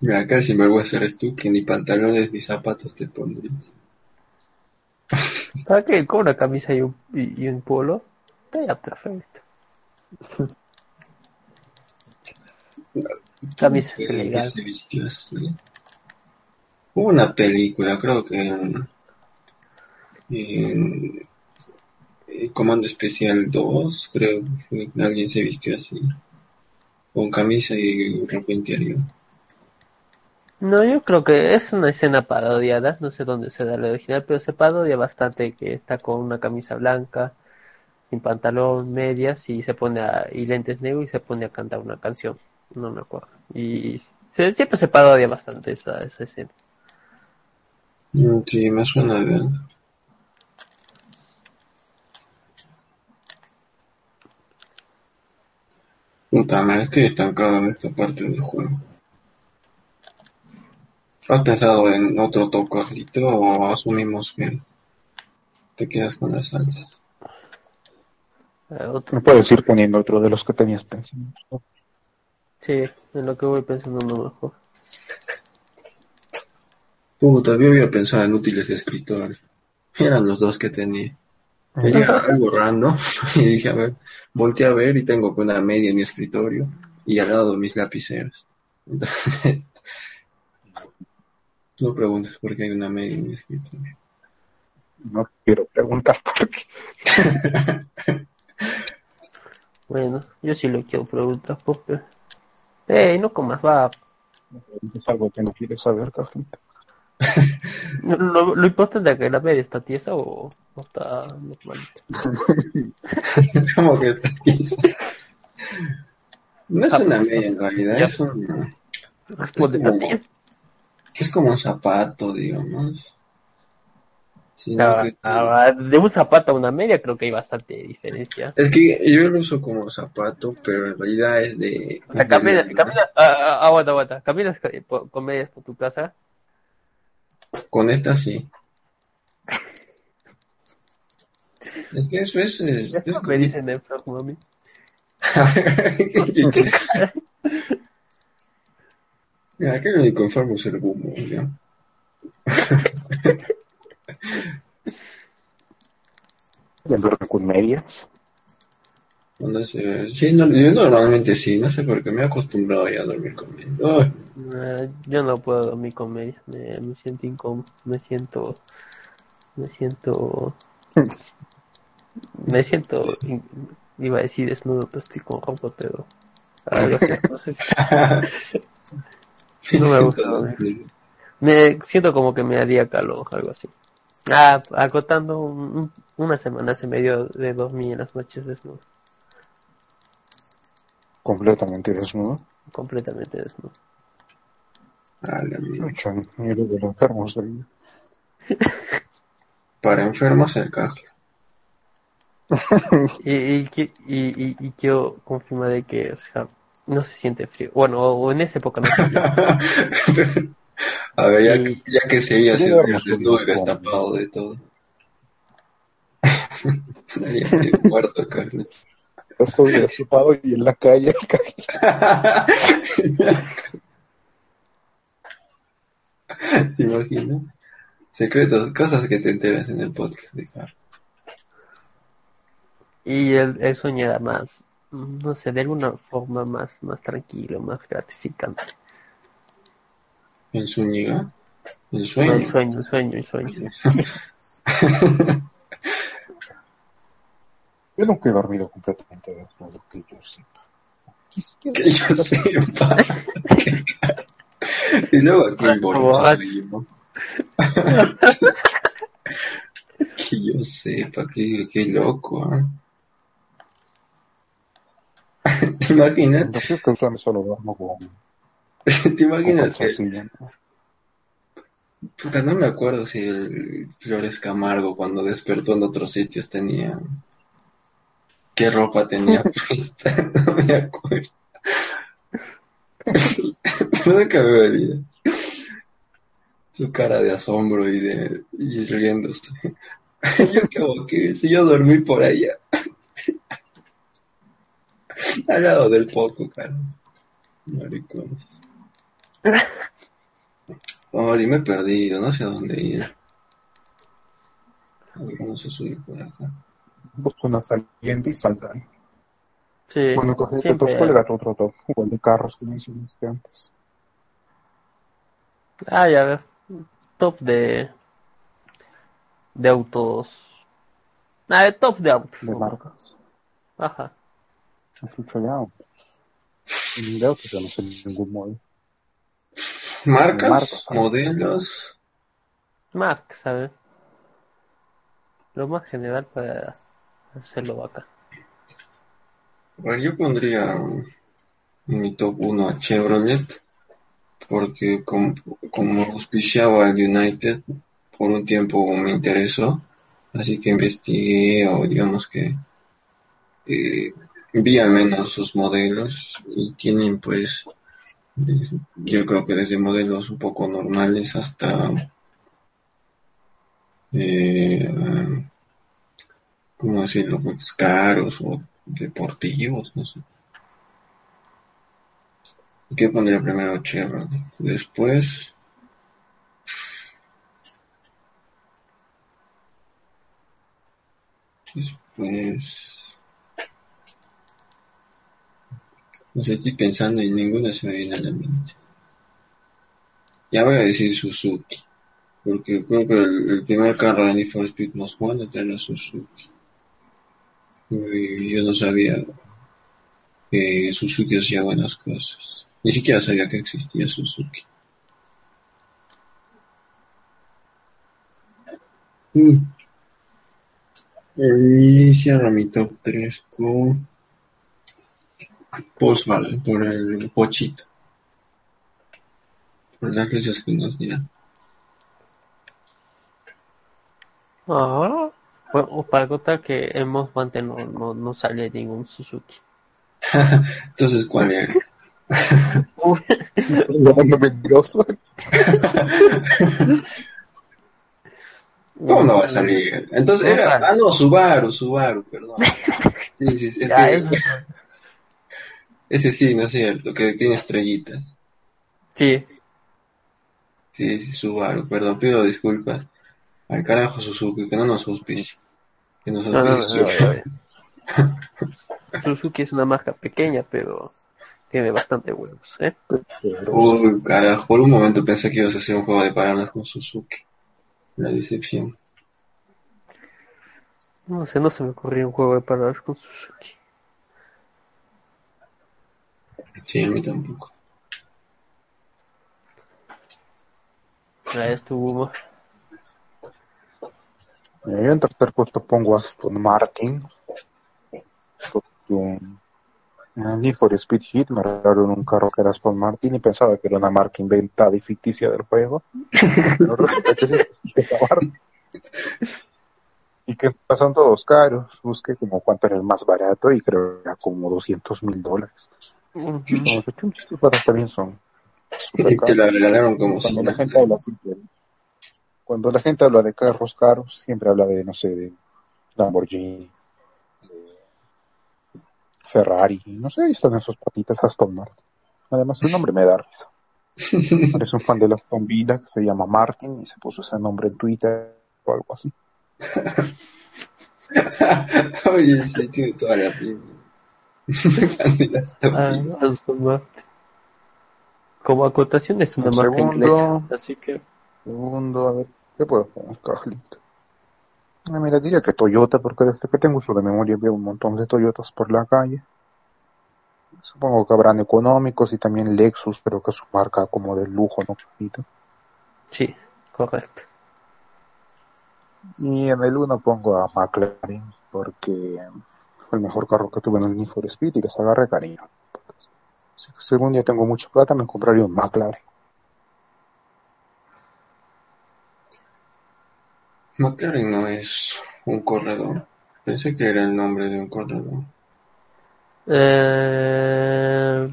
Mira, acá el sinvergüenza eres tú que ni pantalones ni zapatos te pondrías. ¿Para qué? Con una camisa y un, y, y un polo. Está perfecto. Camisa legal. Se vistió así. Hubo una película, creo que en, en, Comando Especial 2, creo que alguien se vistió así. Con camisa y ropa interior. No, yo creo que es una escena parodiada, no sé dónde se da la original, pero se parodia bastante que está con una camisa blanca, sin pantalón, medias y se pone a, y lentes negros y se pone a cantar una canción, no me acuerdo. Y se, siempre se parodia bastante esa, esa escena. Mm, sí, me suena de Puta madre, estoy estancado en esta parte del juego. ¿Has pensado en otro tocarlito o asumimos que te quedas con las salsas? Eh, ¿Me puedes ir poniendo otro de los que tenías pensando? Sí, en lo que voy pensando no mejor. Puta, yo había pensado en útiles de escritor. Eran los dos que tenía. Tenía algo random y dije, a ver, volteé a ver y tengo una media en mi escritorio y al lado mis lapiceros. Entonces, no preguntes por qué hay una media en mi escritorio. No quiero preguntar por qué. bueno, yo sí lo quiero preguntar porque... ¡Ey, no comas va! Es algo que no quieres saber, cajita. lo, lo, importante es que la media está tiesa o, o está normalita. ¿Cómo que está tiesa? No es ah, una media en realidad, es un... Es como, es como un zapato, digamos. No, de un zapato a una media creo que hay bastante diferencia. Es que yo lo uso como zapato, pero en realidad es de... O sea, caminas, caminas, ah, ah, aguanta, aguanta, caminas con medias por tu casa con esta sí. Es que eso es. es, es me dicen eso, mami. Mira, aquí el único enfermo es el humo, ¿ya? ¿Y con medias? No sé, sí, no, yo normalmente sí, no sé por qué me he acostumbrado ya a dormir con medias. Eh, yo no puedo dormir con medias, me, me siento incómodo, me siento, me siento, me siento, iba a decir desnudo, pero estoy con ropa, pero no sé. no me gusta. Me siento como que me haría calor, algo así. Ah, acotando una semana se me dio de dormir en las noches desnudo. ¿Completamente desnudo? Completamente desnudo. Miedo de los enfermos ahí. Para enfermos el cajo. y, y, y, y, quiero confirmar de que, o sea, no se siente frío. Bueno, o en esa época no se frío. A ver, ya, que, ya que se había sido desnudo y destapado de todo. Estaría muerto, Carlos estoy destapado y en la calle. ¿Te imaginas? Secretos, cosas que te enteras en el podcast de Y el, el sueño era más, no sé, de alguna forma más, más tranquilo, más gratificante. ¿El sueño? ¿El sueño? el sueño, el sueño, el sueño. Yo nunca he dormido completamente desnudo, que yo sepa. Que yo sepa. y luego aquí el bonito Que yo sepa, que, que loco. ¿eh? ¿Te imaginas? Yo creo que solo duermo con... ¿Te imaginas que... Puta, no me acuerdo si el Flores Camargo cuando despertó en otros sitios tenía qué ropa tenía puesta, no me acuerdo. Nunca me vería. Su cara de asombro y de y riéndose. yo como que si yo dormí por allá. Al lado del poco, cara. Maricones. Y me he perdido, no sé a dónde ir. A ver, vamos a subir por acá. busco una saliente y saltan. Sí, Bueno, coge siempre- top, ¿cuál era tu otro top? O el de carros que mencionaste antes. Ah, ya ver. Top de. de autos. Ah, de top de autos. De marcas. Ajá. Chucho ya. De autos yo no sé ningún modelo. Marcas, Marcas, modelos. Mark, ¿sabes? Lo más general para hacerlo acá. Bueno, yo pondría en mi top 1 a Chevrolet, porque como, como auspiciaba al United, por un tiempo me interesó, así que investigué o digamos que eh, vi al menos sus modelos y tienen pues yo creo que desde modelos un poco normales hasta eh, ¿cómo decirlo? Pues caros o deportivos, no sé. ¿Qué pondría primero Chevrolet? Después, después, no sé, estoy pensando y ninguna se me viene a la mente. Ya voy a decir Suzuki, porque creo que el, primer carro de Need for Speed Most Wanted era Suzuki. Y yo no sabía que Suzuki hacía buenas cosas. Ni siquiera sabía que existía Suzuki. Mm. Y cierro mi top 3 con Volkswagen, por el pochito. Por las risas que nos dieron. Ah, bueno, para contar que en Mosbante no, no, no sale ningún Suzuki. Entonces, ¿cuál era? Llamando mentiroso. ¿Cómo no va a salir? Entonces era, ah no, Subaru, Subaru, perdón. Sí, sí, sí, es Ya, que- ese sí, no es cierto, que tiene estrellitas. Sí, Sí, sí, Subaru, perdón, pido disculpas. Al carajo Suzuki, que no nos auspicie. Que nos no, no, no, auspicie no, Subaru. no. Suzuki es una marca pequeña, pero tiene bastante huevos, ¿eh? Uy, carajo, por un momento pensé que ibas a hacer un juego de palabras con Suzuki. La decepción. No sé, no se me ocurrió un juego de palabras con Suzuki. Sí, a mí tampoco. Ver, tu Hugo. Eh, Yo en tercer puesto pongo a Aston Martin. Porque en el Need for Speed Heat me regalaron un carro que era Aston Martin y pensaba que era una marca inventada y ficticia del juego. Pero resulta que sí existe esa marca. Y que son todos caros. Busqué como cuánto era el más barato y creo que era como 200 mil dólares. Que chum, estos carros también son te la regalaron como Cuando la gente habla siempre, cuando la gente habla de carros caros, siempre habla de, no sé, de Lamborghini, de Ferrari, no sé, están en sus patitas Aston Martin. Además, su nombre me da risa. Eres un fan de la Aston Villa que se llama Martin y se puso ese nombre en Twitter o algo así. Oye, sí, tiene toda la pinta. Ah, Aston Martin. Como acotación es una El marca segundo- inglesa, así que Segundo, a ver, ¿qué puedo poner, Carlito? Ah, mira, diría que Toyota, porque desde que tengo uso de memoria veo un montón de Toyotas por la calle. Supongo que habrán económicos y también Lexus, pero que es su marca como de lujo, ¿no? Sí, correcto. Y en el uno pongo a McLaren, porque fue el mejor carro que tuve en el Need for Speed y les agarré cariño. Si algún día tengo mucha plata, me compraría un McLaren. McLaren no es un corredor. Pensé que era el nombre de un corredor. Eh...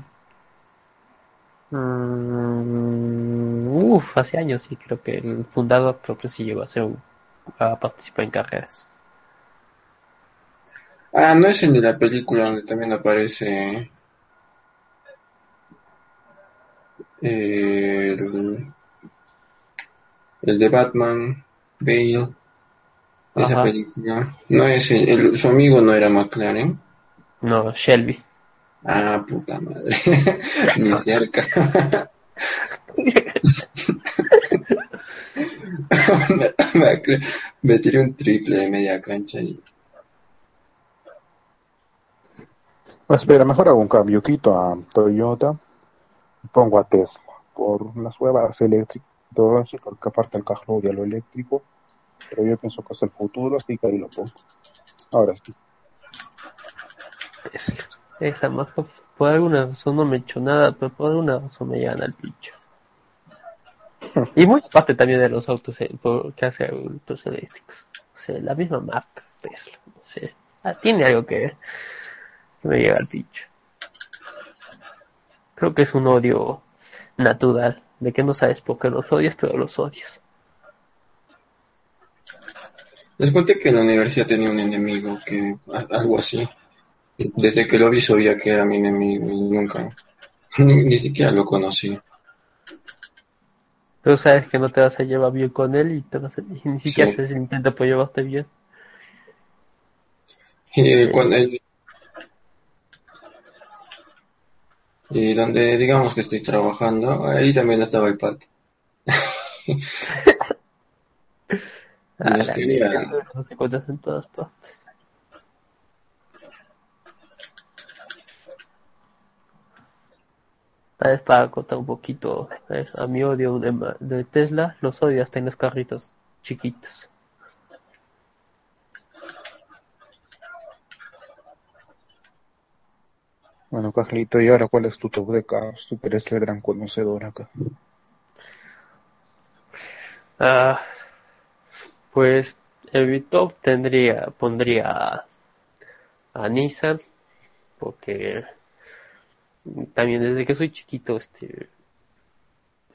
mm, uf, hace años sí, creo que el fundador creo que sí llegó a, ser un- a participar en carreras. Ah, no es el de la película donde también aparece eh, el, el de Batman, Bale. Esa película. No es el, su amigo no era McLaren. No, Shelby. Ah, puta madre. Ni cerca. me, tiré un triple de media cancha y... espera, mejor hago un cambio, quito a Toyota y pongo a Tesla por las huevas eléctricas, porque aparte el carro odia lo eléctrico, pero yo pienso que es el futuro, así que ahí lo pongo. Ahora sí. Esa más por alguna razón no me hecho nada, pero por alguna razón me llegan al pincho. y muy aparte también de los autos eh, que hace autos eléctricos. O sea, la misma marca Tesla. No sé. Ah, tiene algo que, que me llega al pincho. Creo que es un odio natural, de que no sabes por qué los odias, pero los odias. Les conté que en la universidad tenía un enemigo que algo así. Desde que lo vi sabía que era mi enemigo y nunca, ni, siquiera lo conocí. Pero sabes que no te vas a llevar bien con él y, te vas a, ni siquiera se intenta por llevarte bien. Y cuando y donde digamos que estoy trabajando, ahí también estaba el pato. ah, no te encuentras en todas partes. vez para contar un poquito a mi odio de, de, Tesla, los odio hasta en los carritos chiquitos. Bueno, Cajlito, ¿y ahora cuál es tu top de carros? Tú eres el gran conocedor acá. Ah, pues en mi top tendría, pondría a Nissan, porque también desde que soy chiquito este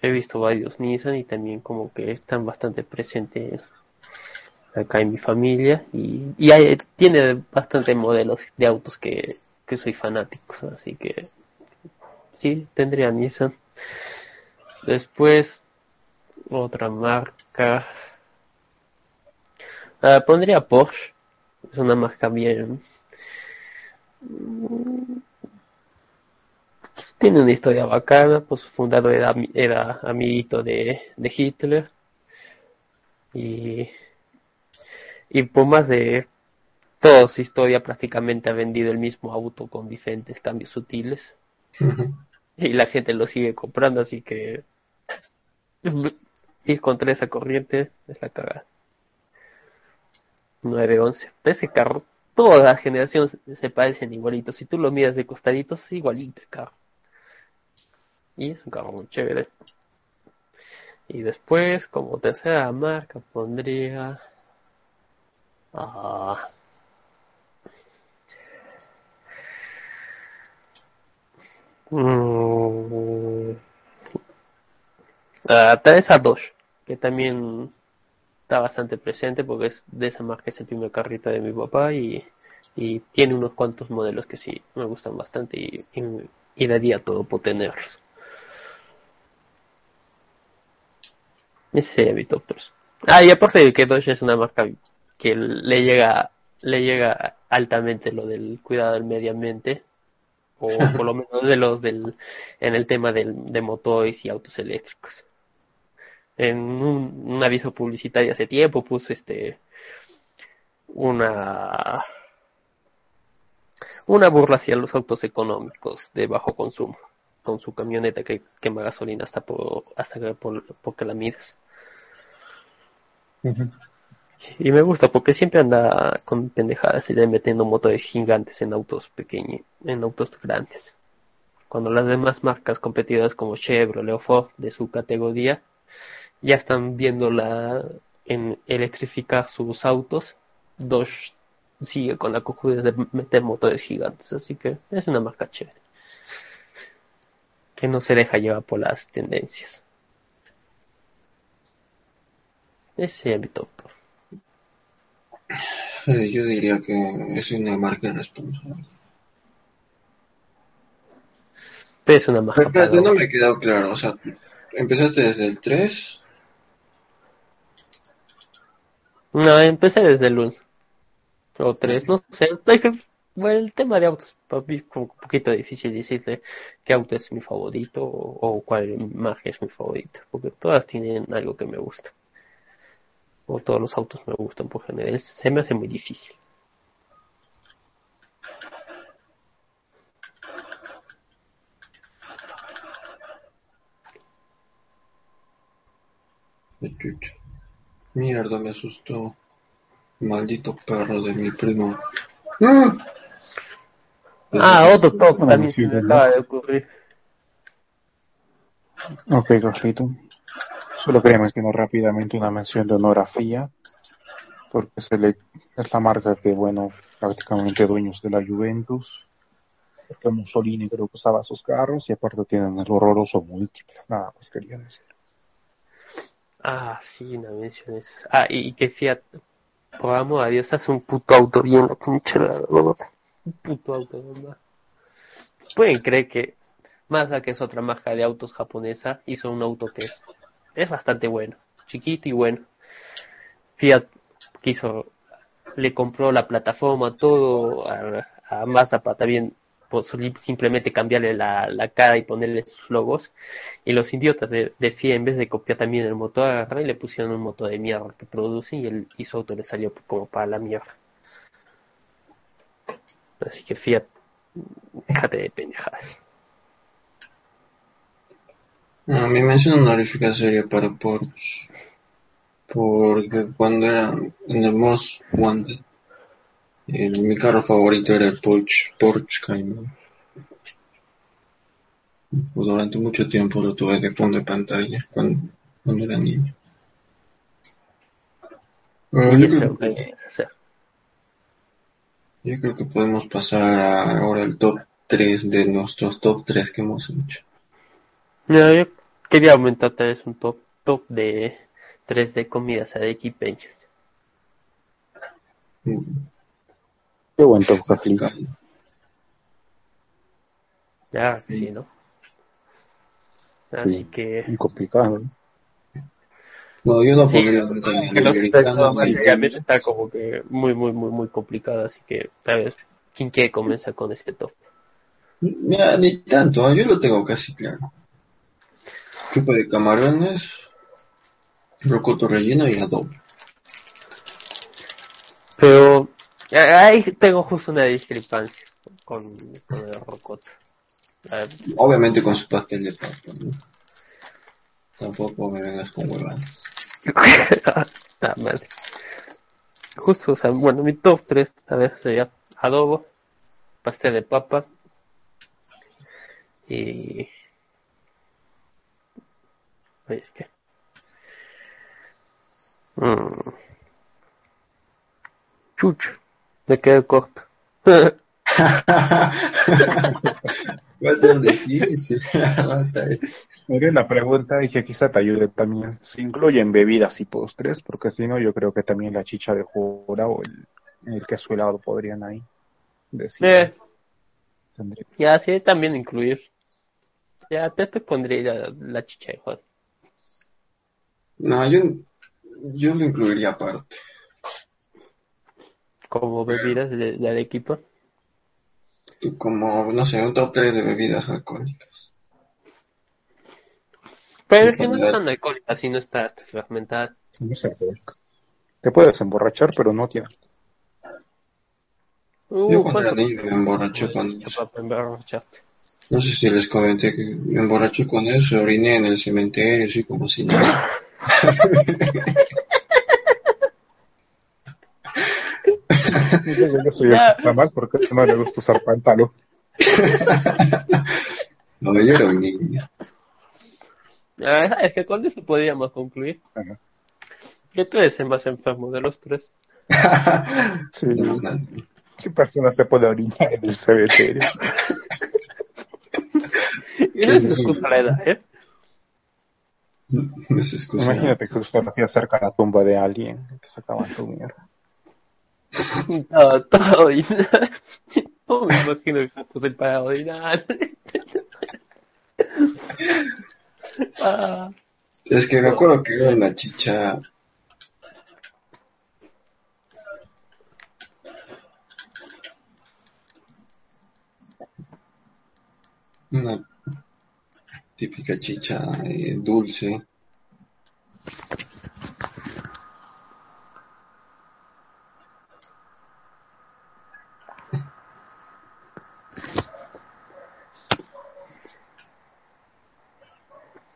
he visto varios Nissan y también como que están bastante presentes acá en mi familia y, y hay, tiene bastante modelos de autos que, que soy fanático así que sí tendría Nissan. Después otra marca. Ah, pondría Porsche es una marca bien. Tiene una historia bacana, pues su era amiguito de, de Hitler. Y, y por más de toda su historia prácticamente ha vendido el mismo auto con diferentes cambios sutiles. Y la gente lo sigue comprando, así que ir contra esa corriente es la cagada. 911. Ese carro, todas las generaciones se parecen igualitos. Si tú lo miras de costaditos, es igualito el carro. Y es un carro muy chévere. Y después, como tercera marca, pondría... Ah, mm, ah, esa Dodge, que también está bastante presente porque es de esa marca, es el primer carrito de mi papá y, y tiene unos cuantos modelos que sí me gustan bastante y, y, y daría todo por tenerlos. Ese mi Ah, y aparte de que Dodge es una marca que le llega, le llega altamente lo del cuidado del medio ambiente, o por lo menos de los del, en el tema del, de motores y autos eléctricos. En un, aviso publicitario hace tiempo puso este, una, una burla hacia los autos económicos de bajo consumo con su camioneta que quema gasolina hasta por, hasta que por, porque la mides. Y me gusta porque siempre anda con pendejadas y le metiendo motores gigantes en autos pequeños, en autos grandes. Cuando las demás marcas competidoras como Chevrolet o Ford de su categoría ya están viendo la en electrificar sus autos, Dodge sigue con la cojudez de meter motores gigantes, así que es una marca chévere que no se deja llevar por las tendencias. Ese es mi top. Eh, yo diría que es una marca irresponsable. Es una marca. Pero, no me quedado claro. O sea, empezaste desde el 3. No, empecé desde el 1. O 3, no sé. Bueno, el tema de autos, para mí es un poquito difícil decirle qué auto es mi favorito o, o cuál magia es mi favorito. Porque todas tienen algo que me gusta. O todos los autos me gustan por general. Se me hace muy difícil. Mierda, me asustó. Maldito perro de mi primo. ¡Ah! Ah, otro top también se me acaba de ocurrir. Ok, Carlito. Solo queremos que rápidamente una mención de honor porque se le, es la marca que, bueno, prácticamente dueños de la Juventus. Porque Mussolini creo que usaba sus carros y aparte tienen el horroroso múltiple. Nada más quería decir. Ah, sí, no menciones. Ah, y, que Fiat, por amor a Dios, hace un puto auto bien la pinche Un puto auto, ¿verdad? Pueden creer que Mazda, que es otra marca de autos japonesa, hizo un auto que es, es bastante bueno, chiquito y bueno. Fiat quiso, le compró la plataforma, todo a, a Mazda para también simplemente cambiarle la, la, cara y ponerle sus logos. Y los idiotas de, de FIA, en vez de copiar también el motor, agarraron y le pusieron un motor de mierda que produce y, el, y su auto le salió como para la mierda. Así que Fiat, déjate de pendejadas. A mí me hace una honorífica serie para Porsche. Porque cuando era en el Most Wanted, mi carro favorito era el Porsche, Porsche Cayman. Pues durante mucho tiempo lo tuve de fondo de pantalla cuando, cuando era niño. yo, creo que, yo creo que podemos pasar a ahora el top 3 de nuestros top 3 que hemos hecho. No, yo quería aumentar vez un top, top de 3 de comidas a. Mm. Qué buen top, Ya, sí, ¿no? Así que. Muy complicado. No, yo no podría nunca está como que muy, muy, muy, muy complicado. Así que, tal vez, ¿quién quiere comenzar con este top? Mira, ni tanto, yo lo tengo casi claro. Chupa de camarones, rocoto relleno y adobo. Pero Ahí tengo justo una discrepancia con, con el rocoto. Obviamente con su pastel de papa, ¿no? Tampoco me vengas con huevadas. Mal. Justo, o sea, bueno, mi top 3 a ver sería adobo, pastel de papa y... Oye, ¿qué? Mm. Chucho. Me quedé corto. Va a ser difícil. la pregunta y que quizá te ayude también. ¿Se incluyen bebidas y postres? Porque si no, yo creo que también la chicha de jura o el, el queso helado podrían ahí decir. Eh. Ya, sí, también incluir. Ya, te, te pondría la, chicha de jura. No, yo, yo lo incluiría aparte como bebidas de, de equipo? Como, no sé, un top 3 de bebidas alcohólicas. Pero es que no es tan alcohólica si no está fragmentada. No es alcohólica. Te puedes emborrachar, pero no tiene. Uh, Yo cuando niño me emborraché con eso. No sé si les comenté que me emborraché con eso, oriné en el cementerio, así como si no. Yo soy el que está mal porque no le gusta usar pantalón. no, yo era un niño. es que con eso podríamos concluir. Que tú eres el más enfermo de los tres. sí. ¿Qué persona se puede orinar en el cementerio? Eso es excusa la edad, ¿eh? No es excusa. Imagínate que usted hacía cerca a la tumba de alguien que sacaba tu mierda. No, todo y nada. No me imagino que puse el parado y nada. Ah. Es que me acuerdo que era la chicha. Una típica chicha eh, dulce.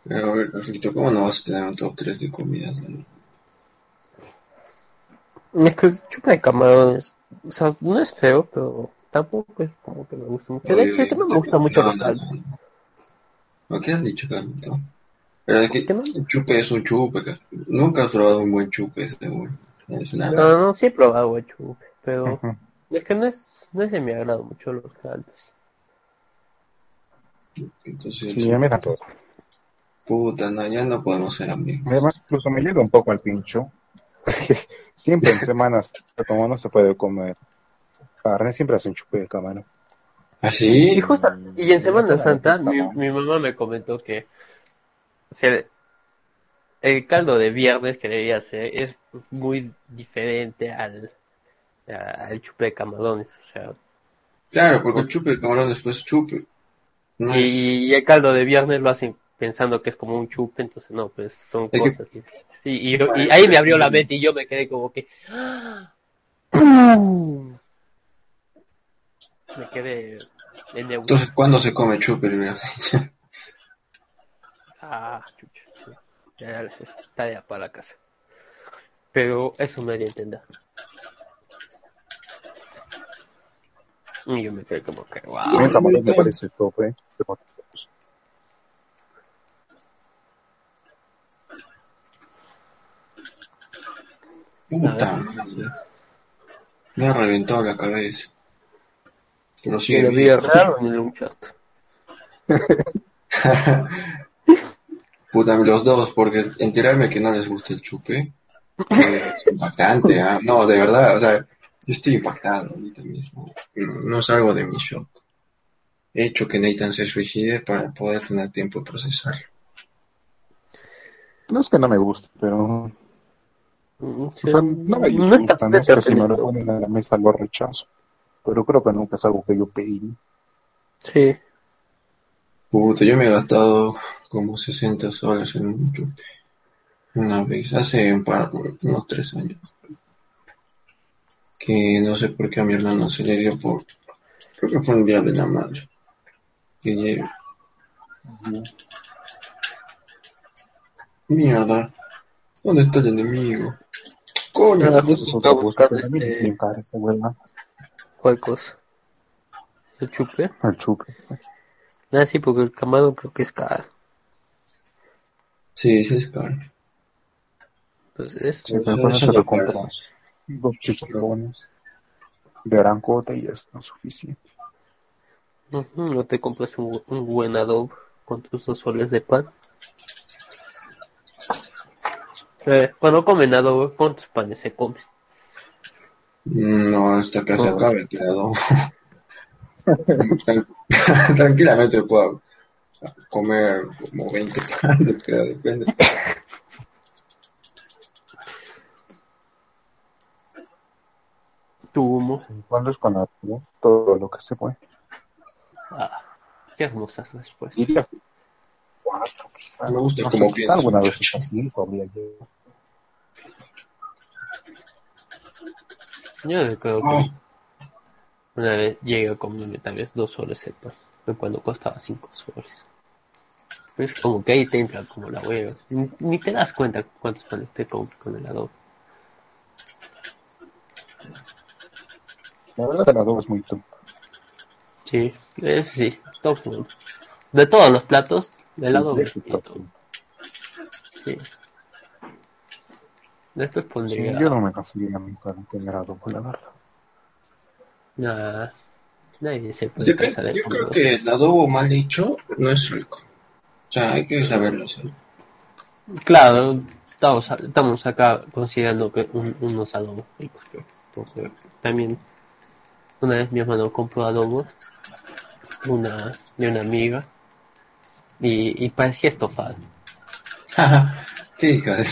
Pero a ver, Carlito, ¿cómo no vas a tener un top 3 de comidas? no? Es que el chupe de camarones, o sea, no es feo, pero tampoco es como que me gusta mucho. De hecho, me gusta mucho No, no, caldos. no. ¿No qué has dicho, Carlito? Pero es que un chupe es un chupe. Nunca has probado un buen chupe, seguro. Es una... No, no, sí he probado el chupe, pero es que no es, no es de mi agrado mucho los caldos. Entonces, Sí, a mí tampoco. puta, no, ya no podemos ser amigos. Además, incluso me llega un poco al pincho. siempre en semanas, como no se puede comer carne, siempre hace un chupe de camarón. ¿Así? Y, justo, y en Semana Santa mi, mi mamá me comentó que el caldo de viernes que debía hacer es muy diferente al, al chupe de camarones. O sea, Claro, porque el chupe de camarón después chupe. No y, y el caldo de viernes lo hacen pensando que es como un chupe, entonces no, pues son Es que- cosas diferentes. Sí, y, y ahí me abrió la mente y yo me quedé como que... ¡ah! Me quedé en el... Entonces, ¿cuándo se come chupe? Ah, chucha, sí. Ya está ya para la casa. Pero eso me dio a entender. Y yo me quedé como que, wow. el camarón me parece top, ¿eh? Pero- Puta madre. Me ha reventado la cabeza. Pero sí. Que lo vi raro en el chat. Puta, los dos, porque enterarme que no les gusta el chupe eh, es impactante, ¿ah? No, de verdad, o sea, yo estoy impactado ahorita mismo. No, no salgo de mi shock. He hecho que Nathan se suicide para poder tener tiempo de procesarlo. No es que no me guste, pero Mm, o sea, no me gusta, no que si me lo ponen a la mesa lo rechazo. Pero creo que nunca es algo que yo pedí. Sí. Puta, yo me he gastado como 60 soles en un chupe. Una vez, hace un par, unos tres años. Que no sé por qué a mi hermano se le dio por... Creo que fue un día de la madre. Que lle- Mierda. ¿Dónde está el enemigo? Coño. Es este- bien cara esa hueva. ¿Cuál cosa? ¿El chupe? El chupe. Ah, sí, porque el camarón creo que es caro. Sí, sí es caro. Entonces, Sí, Eso- pero con eso eso no te compras dos chicharrones de arancota y ya está suficiente. ujú, no te compras un, un buen adobo con tus dos soles de pan. Eh, cuando comen adobo, ¿cuántos panes se comen? No, hasta que se acabe quedado. Tran- Tranquilamente puedo comer como 20 panes, pero depende. Tu humo. Cuando es con arroz, todo lo que se puede. Ah, qué hermosas respuestas. Diría cuatro, quizás. Me gusta No cómo sé, piensas, Alguna vez así, habría llegado. Yo recuerdo que Oh, una vez llegué a comerme tal vez dos soles el pan. Cuando costaba cinco soles. Es como que ahí te entra como la hueva. Ni, ni te das cuenta cuántos panes te comes con el adobo. La verdad, el adobo es muy tonto. Sí, es sí, top. De todos los platos, el adobo es top. Sí. Después Sí, pondría... yo no me conseguiría nunca de tener adobo, la verdad. Nah, nadie se puede Dep- pasar de yo creo que el adobo mal hecho no es rico. O sea, hay que saberlo hacer. Claro, estamos, estamos acá considerando que un- unos adobos ricos, porque también una vez mi hermano compró adobos una, de una amiga y, y parecía estofado. Qué hija de...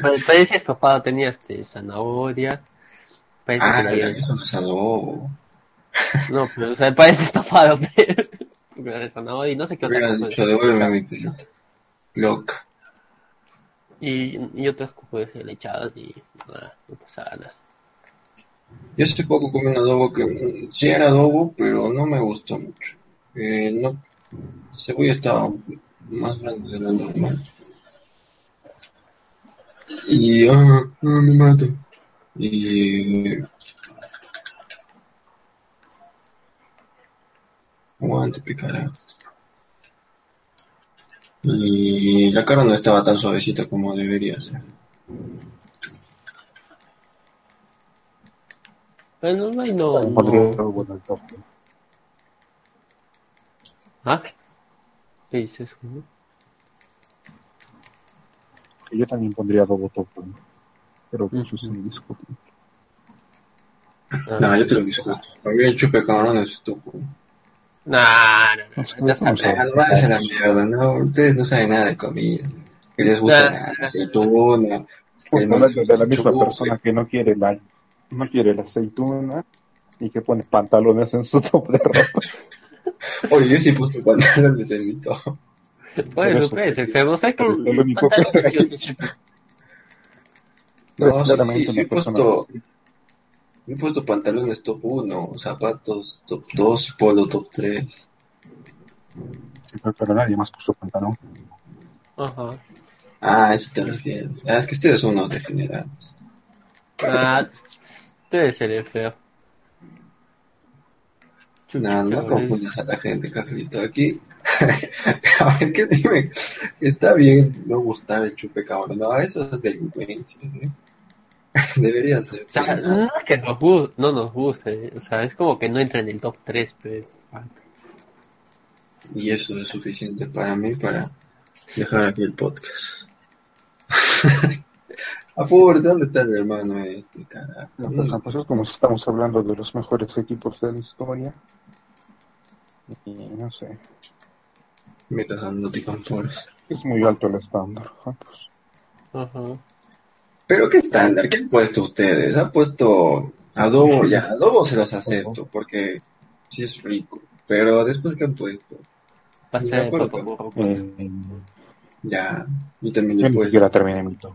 Pa- parecía estofado, tenía este zanahoria, Ah, que ya, habían- eso no es adobo. No, pero o sea, parece estofado, pero de zanahoria y no sé qué otra cosa. dicho, devuélveme mi pelota. Loca. Y, y otras cosas lechadas y nada, no pasa nada. Yo hace poco comí un adobo que sí era adobo, pero no me gustó mucho. Eh, no, la cebolla estaba más grande de lo normal. Y, ah, ah me mato. Y... Aguante, picara. Y la cara no estaba tan suavecita como debería ser. Bueno, no hay no. no. ¿Ah? ¿Qué dices, Yo también pondría dobo topo, pero eso es indiscutible. No, yo te lo discuto. Para mí el chupe camarón es topo. No, no, no. No, no, la mierda, no. Ustedes no saben nada de comida. Que les gusta la aceituna. Pues hablando de la misma persona que no quiere la, no quiere la aceituna y que pone pantalones en su top de ropa. Oye, yo sí puse pantalones en mi top. Pues eso, pues, enfermo, ¿sabes que lo único que... No, sí, yo he puesto, he puesto pantalones top 1, zapatos top 2, polo top 3. pero nadie más puso pantalón. Ajá. Ah, eso te refieres. Ah, es que ustedes son unos degenerados. Ah, debe ser feo. No, no confundas a la gente, Carlito. Aquí, a ver, ¿qué dime? Está bien no gustar el chupe cabrón. No, eso es delincuencia, ¿eh? Debería ser. O sea, no es que nos no nos guste, o sea, es como que no entra en el top 3, pero... Y eso es suficiente para mí para dejar aquí el podcast. Apúrate, ¿dónde está el hermano este, carajo? No, pues, pues como estamos hablando de los mejores equipos de la historia. Y no sé. Metas a Nottingham Forest. Es muy alto el estándar. Pues. Ajá. Pero qué estándar, ¿qué han puesto ustedes? Han puesto adobo, ya, adobo se los acepto, porque sí es rico. Pero después, ¿qué han puesto? Pasta de papa. Eh, ya, yo también yo después. Yo la terminé mi top.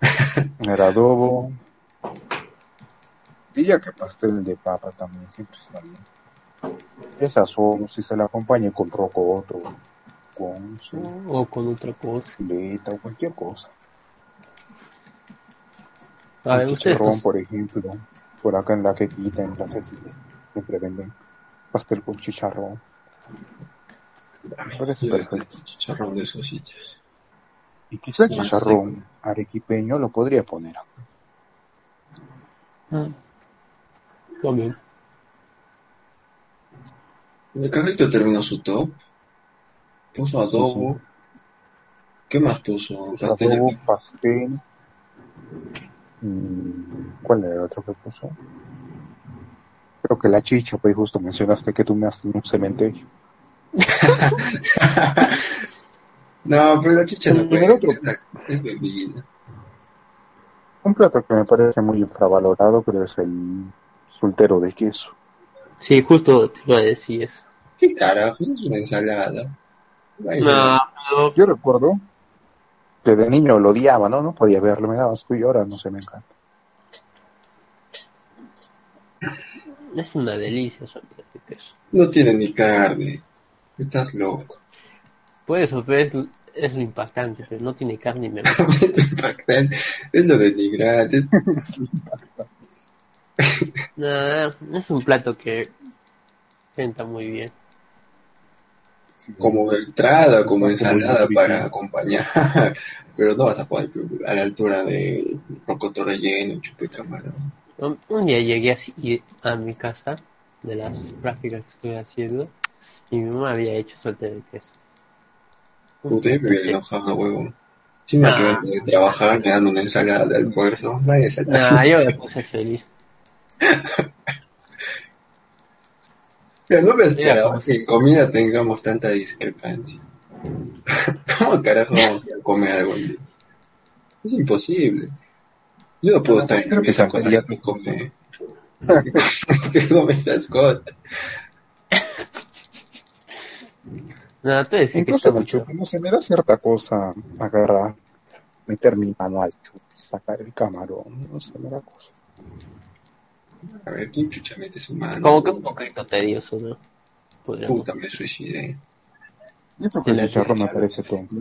Era adobo. Y ya que pastel de papa también siempre está bien. Esa son, si se la acompaña con rocoto, con o con otra cosa, o cualquier cosa. A ver, usted. por ejemplo, por acá en la que en la que siempre venden pastel con chicharrón. Parece perfecto. Chicharrón de esos sitios. Y quizá chicharrón arequipeño lo podría poner. Mm. También. El carrito terminó su top. Puso adobo. ¿Qué más puso? pastel. Adobo, pastel. Mm, ¿Cuál era el otro que puso? Creo que la chicha, pues justo mencionaste que tú me has en un cementerio. no, pero la chicha no puede, otro... es bebida. Un plato que me parece muy infravalorado, pero es el soltero de queso. Sí, justo te iba a decir eso. ¿Qué carajo? Es una ensalada. No, Yo recuerdo que de niño lo odiaba, ¿no? No podía verlo, me daba asco y ahora no sé, me encanta. Es una delicia queso. No tiene ni carne. Estás loco. Pues eso, es, es lo impactante, pero no tiene carne y me impactante. Es lo denigrante. es impactante. No, es un plato que sienta muy bien. Como entrada, como ensalada para acompañar. Pero no vas a poder a la altura de rocoto relleno, chupe camarón. Un, día llegué así a mi casa de las prácticas que estoy haciendo y mi mamá había hecho suerte de queso. Usted me hubiera enojado, huevo. Si me nah. de trabajar, me dan una ensalada de almuerzo. Nadie se Nah, yo me puse feliz. Pero no me esperaba que en comida tengamos tanta discrepancia. ¿Cómo carajo vamos a comer algo así? Es imposible. Yo no puedo estar en mesa con alguien que come. que come esas cosas. No, tú decís que Incluso en el mucho. chupe, no se me da cierta cosa agarrar, meter mi mano al chupe, sacar el camarón, no sé, me da cosa. A ver, ¿quién chucha mete su mano? Como que un poquito tedioso, ¿no? Podríamos. Puta, me suicidé. Eso que el chicharrón me parece tonto.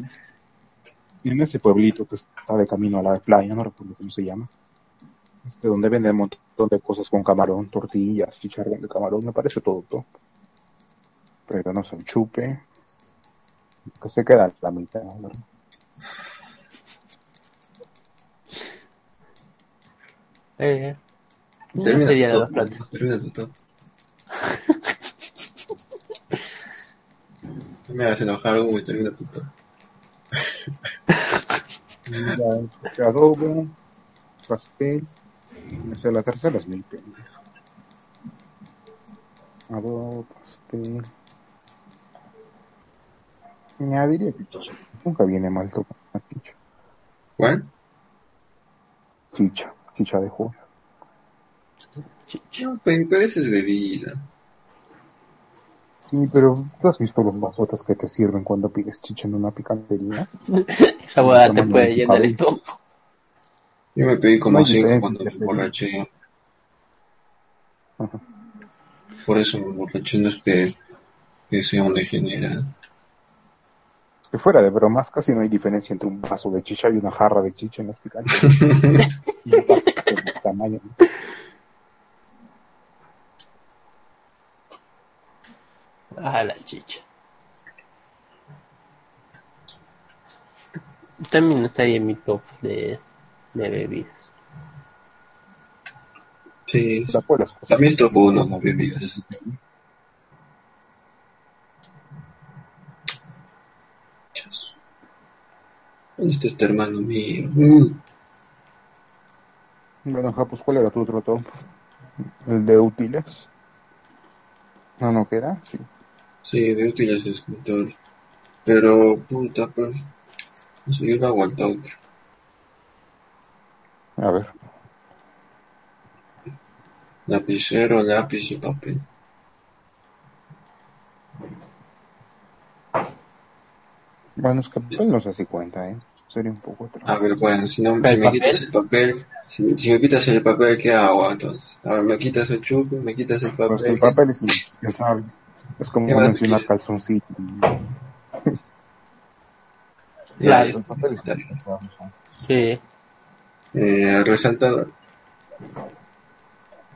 En ese pueblito que está de camino a la playa, no recuerdo cómo se llama, este, donde venden un montón de cosas con camarón, tortillas, chicharrón de camarón, me parece todo top. Pero no el chupe, que se queda la mitad, ¿verdad? Eh, no Termina sería de top, platos. Termina tu top. No me hagas enojar, Hugo, y termina tu top. Ya, adobo, pastel, no sé, la tercera es mi pendeja. Adobo, pastel. Añadiría que nunca viene mal tocar una chicha. ¿Cuál? Chicha, chicha de juego. No, pero, pero esa es bebida. Sí, pero ¿tú has visto los vasotas que te sirven cuando pides chicha en una picantería? Esa hueá te puede llenar el estómago. Yo me pedí No como cinco diferencia cuando me emborraché. Ajá. Por eso me emborraché, no es que, que sea un degenerado. Que fuera de bromas, casi no hay diferencia entre un vaso de chicha y una jarra de chicha en las picanterías. Y un vaso de tamaño. Ah, la chicha. También estaría en mi top de, de bebidas. sí, también es top uno, no bebidas. ¿Dónde está este hermano mío? Mm. Bueno, Japos, ¿cuál era tu otro top? ¿El de útiles? No, no queda, sí. Sí, de útiles escritor. Pero, puta, pues. No sé, yo lo hago al toque. A ver. Lapicero, lápiz y papel. Bueno, es que papel no sé si cuenta, ¿eh? Sería un poco atrás. A ver, bueno, si, no, ¿El si me papel? quitas el papel, si, si me quitas el papel, ¿qué hago entonces? A ver, me quitas el chupe, me quitas el papel. Pues el papel es indispensable. Es como ¿Qué más mencionar calzoncillo. Ya. Sí. Eh, resaltador.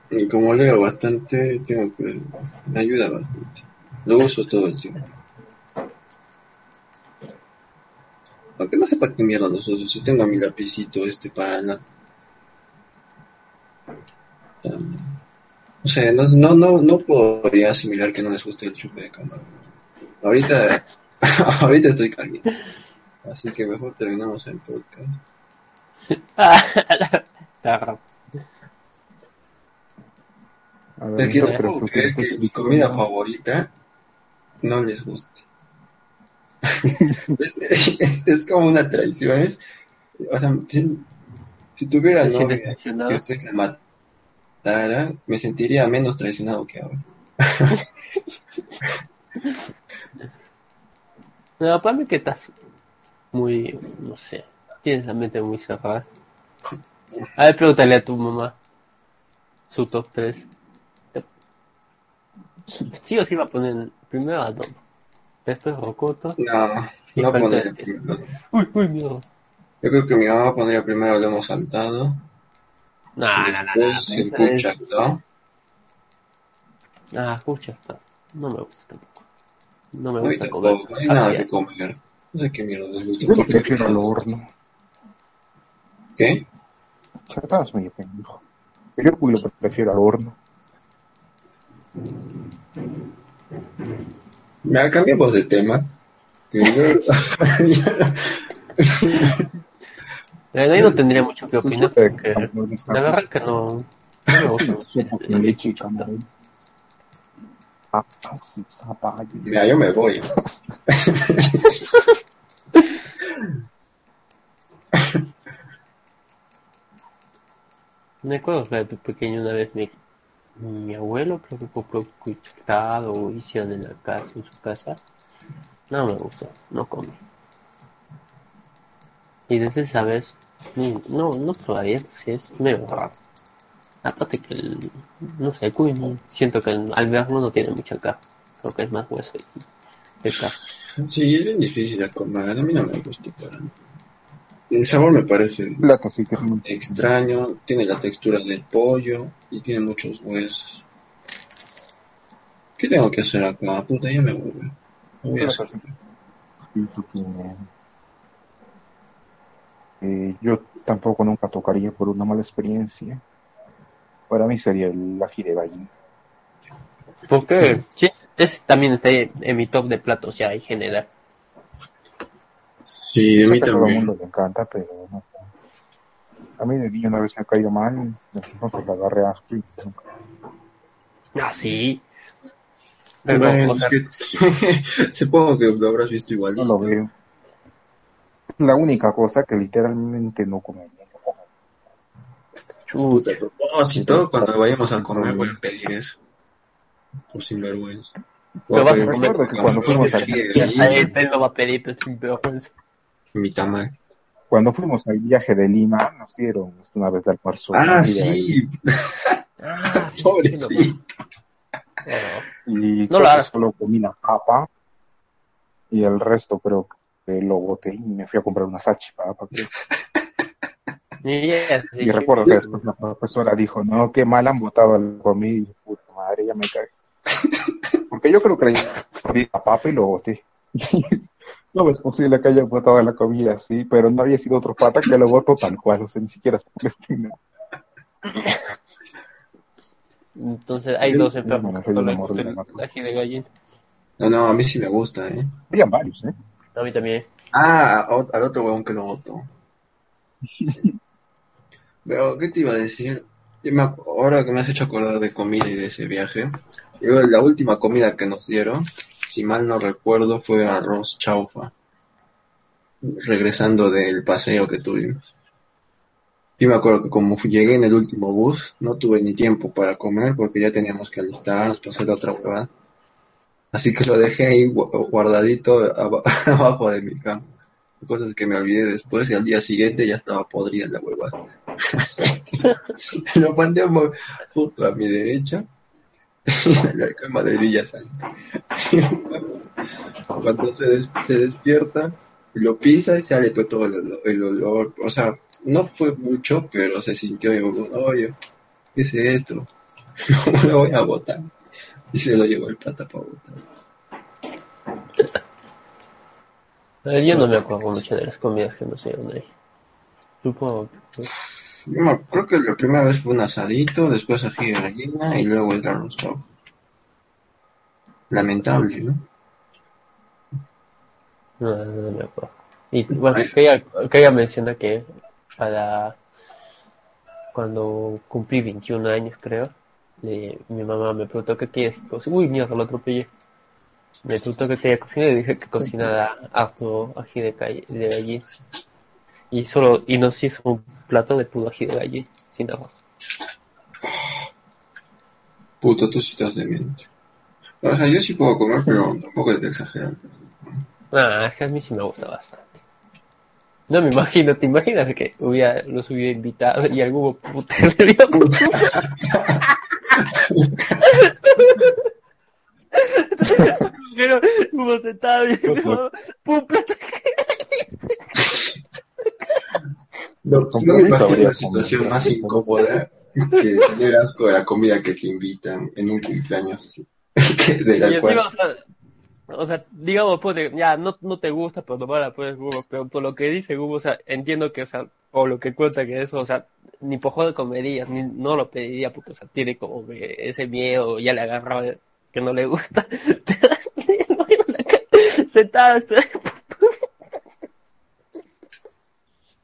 Y como leo bastante, tengo que. Me ayuda bastante. Lo uso todo el tiempo. Aunque no sepa qué mierda los uso, si tengo mi lapicito este para la. También. O sea, no, no, no, no podría asimilar que no les guste el chupe de cámara. Ahorita, ahorita estoy caliente. Así que mejor terminamos el podcast. Ah, la- A ver, Es que no entonces, puedo ¿tú creer crees que es mi comida favorita no les guste. es, es- es como una traición. Es, o sea, si, si tuviera que usted me matara, me sentiría menos traicionado que ahora. No, mí que estás muy, no sé, tienes la mente muy cerrada. A ver, pregúntale a tu mamá su top 3. Sí o sí va a poner primero adobo, después rocoto. No, no pondría el- primero. Uy, uy, mierda. Yo creo que mi mamá pondría primero lomo saltado. No, no, no, no. después el esa es- cuchactao. Ah, escucha. No me gusta tampoco. No me gusta comer. no hay nada que comer. No sé qué mierda les gusta. Yo prefiero al horno. ¿Qué? Estabas medio pendejo. Yo lo prefiero al horno. Me cambiamos de tema. Que yo... Ahí no tendría mucho que opinar porque que- la verdad que no, no me gusta. Ah. Mira, yo me voy. Me acuerdo que de pequeño una vez mi, mi abuelo creo que compró cuchutado o hicieron en la casa, en su casa. No me gustó, no comí. Y desde esa vez, no, no probaría, si es medio raro. Aparte que, el, no sé, cuy, siento que al verlo no tiene mucha carne. Creo que es más hueso y carne. Sí, es bien difícil de comer. A mí no me gusta para El sabor me parece Plato, sí que extraño. Tiene la textura del pollo y tiene muchos huesos. ¿Qué tengo que hacer acá? Puta, ya me voy. Me voy a hacer. Eh, yo tampoco nunca tocaría por una mala experiencia. Para mí sería el ají de gallina. ¿Por qué? Sí, es también está en mi top de platos ya en general. Sí, a mí que a todo el también. mundo le encanta, pero no sé. A mí de niño una vez me ha caído mal, entonces la agarré asco y nunca. Ah, sí. Pero, Bueno, o sea, es que supongo que lo habrás visto igual. No lo veo. La única cosa que literalmente no comería. Puta, a propósito, cuando vayamos a comer voy a pedir eso. Por sinvergüenza. Pero vas a Recuerda que cuando fuimos a ají de ya, gallina, él, él lo va a pedir, pero sin vergüenza. mi tamal. Cuando fuimos al viaje de Lima, nos dieron una vez de almuerzo. Ah, sí. Ah, Pobrecito. Y No solo comí la papa y el resto creo que lo boté y me fui a comprar una salchipapa. creo. Y, recuerdo que después la profesora dijo, no, qué mal han botado la comida. Y yo, puta madre, ya me cagué. Porque yo creo que le di la papa y lo boté. no es posible que hayan botado la comida así, pero no había sido otro pata que lo botó tal cual, o sea, ni siquiera se. Entonces hay dos enfermos. No, no, a mí sí me gusta, ¿eh? Habían varios, ¿eh? A mí también. Ah, al otro huevón que lo votó. Pero, ¿qué te iba a decir? Ahora que me has hecho acordar de comida y de ese viaje, yo, la última comida que nos dieron, si mal no recuerdo, fue arroz chaufa. Regresando del paseo que tuvimos. Sí me acuerdo que como llegué en el último bus, no tuve ni tiempo para comer porque ya teníamos que alistarnos para hacer la otra huevada. Así que lo dejé ahí gu- guardadito aba- abajo de mi cama. Cosas que me olvidé después y al día siguiente ya estaba podrida la huevada. lo mandé justo a mi derecha, en la cama de Villa. Cuando se, se despierta, lo pisa y sale pues todo el olor. O sea, no fue mucho, pero se sintió y yo, oye, ¿qué es esto? ¿Cómo lo voy a botar? Y se lo llevó el plata para Yo no me acuerdo mucho de las comidas que nos dieron ahí. Supongo que... Yo creo que la primera vez fue un asadito, después ají de gallina y luego el arroz. Lamentable, ¿no? No, no me acuerdo. Y bueno, quería, quería mencionar que para cuando cumplí 21 años, creo, le- mi mamá me preguntó qué quieres cocinar. Uy, mierda, lo atropellé. Me preguntó qué quería cocinar y dije que cocinara harto ají de, calle, de gallina. Y solo, y nos hizo un plato de puro ají de gallina, sin arroz. Puto, tú sí estás demente. O sea, yo sí puedo comer, pero tampoco es de exagerar. Ah, es que a mí sí me gusta bastante. No me imagino, ¿te imaginas que hubiera, los hubiera invitado y algún dio Pero sentado y Cosa. pum, plato. No, me imagino una situación más incómoda que tener asco de la comida que te invitan en un cumpleaños. que de Y la encima, cual o sea, o sea, digamos, pues, de- ya, no, no te gusta, pero no la puedes Hugo, pero por lo que dice Hugo, o sea, entiendo que, o sea, o lo que cuenta que eso, o sea, ni por joder comerías, ni no lo pediría porque, o sea, tiene como que ese miedo, ya le agarraba que no le gusta. Me imagino la cara, sentada.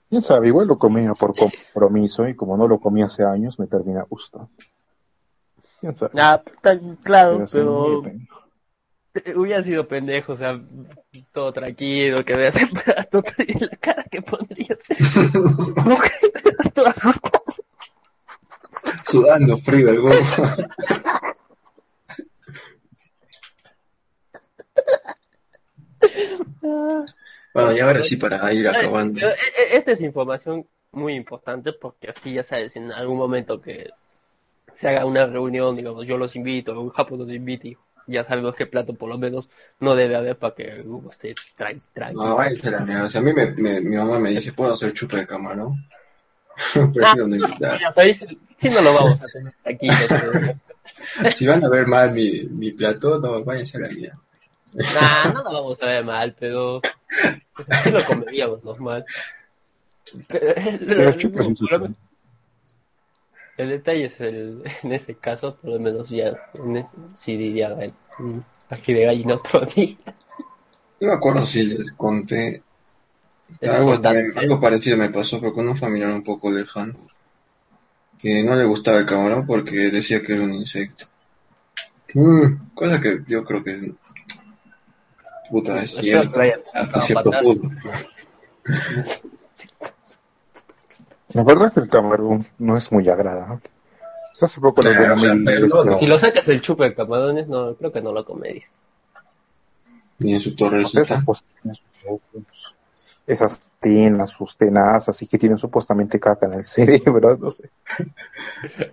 Quién sabe, igual lo comía por compromiso y como no lo comí hace años me termina gustando. Quién sabe. Ah, claro, Pero hubiera sido pendejo, o sea, todo tranquilo, que veas el plato y la cara que pondrías. Mujer, toda asustada. sudando frío el huevo. ahora sí para ir acabando. E, e, esta es información muy importante porque así ya sabes, en algún momento que se haga una reunión, digamos, yo los invito, o Japón los invite y ya sabemos qué plato por lo menos no debe haber para que usted trae, trae. No, váyase a la mierda. Si a mí me, mi mamá me dice, ¿puedo hacer chupa de camarón? Prefiero no invitar. Si no lo vamos a tener aquí. si van a ver mal mi, mi plato, no, váyanse a la mierda. Nah, no lo vamos a ver mal, pero sí lo comeríamos normal. Pero, el detalle es el, en ese caso, por lo menos ya, en sí diría el, aquí de gallina otro día. No me acuerdo si les conté. Algo, algo parecido me pasó, pero con un familiar un poco lejano. Que no le gustaba el camarón porque decía que era un insecto. Mm, cosa que yo creo que puta es cierto. Hasta cierto punto. La verdad es que el camarón no es muy agradable. Hace poco le Si lo sacas el chupe de camarones, no, creo que no lo comería. Ni en su torrecita. Esas tinas, sus tenazas, así que tienen supuestamente caca en el cerebro, no sé.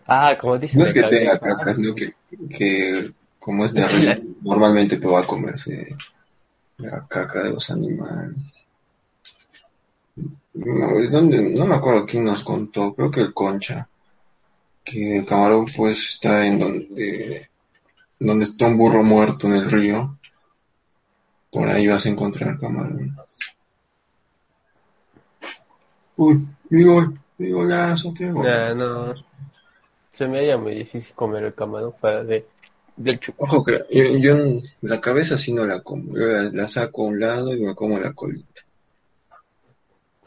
ah, como dicen. No es que tenga caca, sino que, que como es de arriba, normalmente va a comerse la caca de los animales. No, ¿dónde? no me acuerdo quién nos contó, creo que el Concha, que el camarón pues está en donde, donde está un burro muerto en el río, por ahí vas a encontrar el camarón. Uy, digo, digo, lazo, ¿qué hago? no, se me haría muy difícil comer el camarón para de, del chupo. Ojo que yo, la cabeza sí no la como, yo la saco a un lado y me como la colita.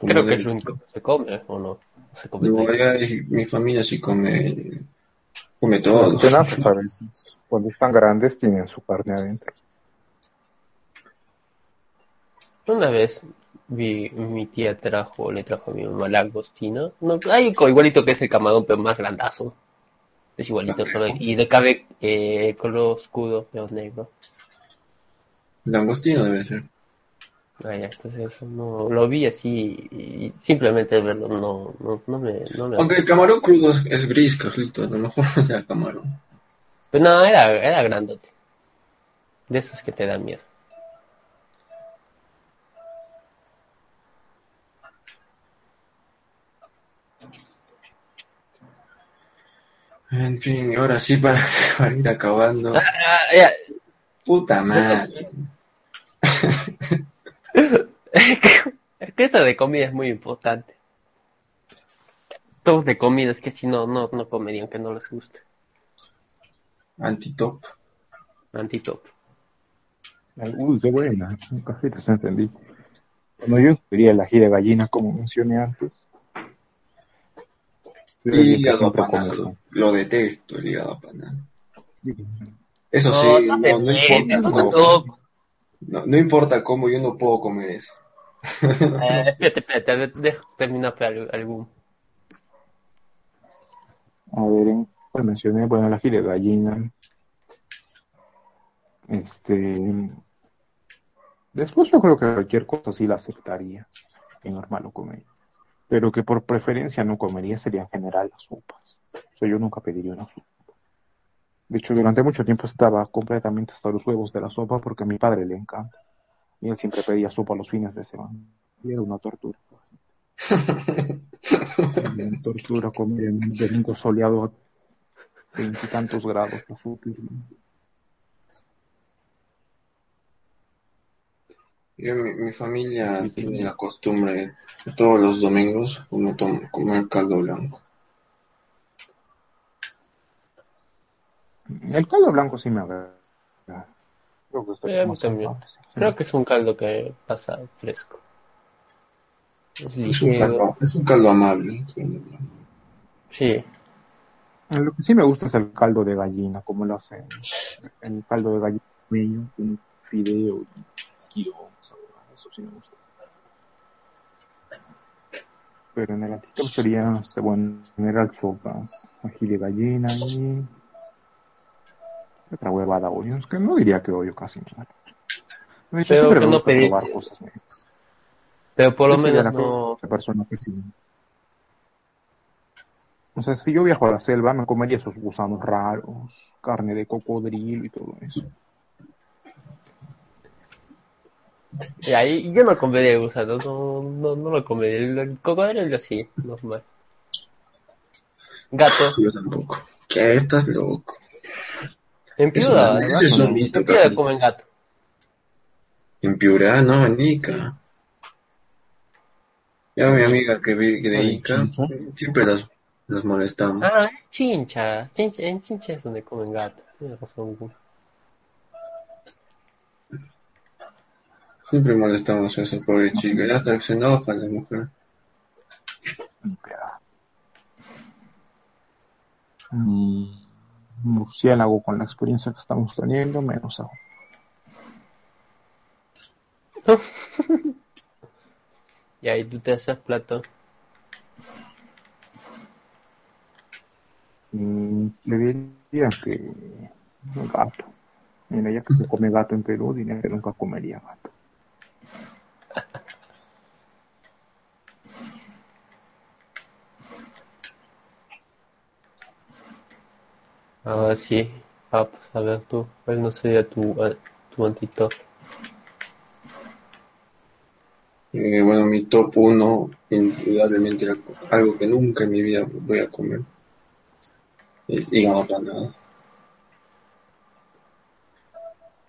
Creo que es lo único que se come, ¿o no? Se come mi familia sí come, come todo. Cuando están grandes tienen su carne adentro. Una vez vi, mi tía trajo, le trajo a mi mamá langostino. No, hay igualito que es el camarón, pero más grandazo. Es igualito, solo, y de cabe eh, color oscuro, negro. Langostino debe ser. Vaya, entonces no lo vi así y simplemente verlo no, no, no, me, no me... Aunque el camarón crudo es, gris, Carlito, a lo mejor era camarón. Pero no, era, era grandote. De esos que te dan miedo. En fin, ahora sí para, para ir acabando. Ah, ah, Puta madre. es que esto de comida es muy importante. Todos de comida, es que si no, no, no comerían que no les guste. Antitop. Antitop. Uy, qué buena. Un café se encendí. Bueno, yo quería el ají de gallina, como mencioné antes. hígado apanado. Lo detesto, el hígado apanado. Eso sí, no, no, importa. No, no importa cómo, yo no puedo comer eso. eh, espérate, espérate, dejo terminar algún. A ver, pues mencioné, bueno, el ají de gallina. Este. Después yo creo que cualquier cosa sí la aceptaría. Que normal lo comería. Pero que por preferencia no comería sería en general las sopas. O sea, yo nunca pediría una sopa. De hecho, durante mucho tiempo estaba completamente hasta los huevos de la sopa porque a mi padre le encanta. Y él siempre pedía sopa los fines de semana. Y era una tortura. una tortura comer en un domingo soleado a veintitantos grados. Yo, mi, mi familia tiene la costumbre todos los domingos comer caldo blanco. El caldo blanco sí me agrada. Creo que, Creo que es un caldo que pasa fresco. Es, un, caldo, es un caldo amable. Sí. Lo que sí me gusta es el caldo de gallina, como lo hacen. El caldo de gallina medio, con fideo y Eso sí me gusta. Pero en el antiguo sería, este, bueno, general sopas, ají de gallina y otra huevada odio. Es que no diría que odio casi nada. De hecho, Pero que no probar cosas nuevas. Pero por lo Yo menos no... persona que sí. O sea, si yo viajo a la selva, me comería esos gusanos raros, carne de cocodrilo y todo eso. Y ahí yo no comería gusano, no, no, no lo comería. El cocodrilo sí, normal. Gato. Yo tampoco. ¿Qué? Estás loco. En Piura, es un en Piura comen gato. En Piura, no, en Ica. Ya mi amiga que vi de ¿En Ica, siempre las, las molestamos. Ah, en Chincha. Chincha. En Chincha es donde comen gato. Siempre molestamos a esa pobre chica. Ya hasta que se enoja la mujer. Mm, murciélago con la experiencia que estamos teniendo, menos aún. y ahí tú te haces plato. Mm, le diría que gato. Mira, ya que se come gato en Perú, diría que nunca comería gato. Ah, sí. Ah, pues a ver tú. ¿Cuál no sería tu, tu antito? Eh, bueno, mi top 1, indudablemente algo que nunca en mi vida voy a comer, es hígado aplanado.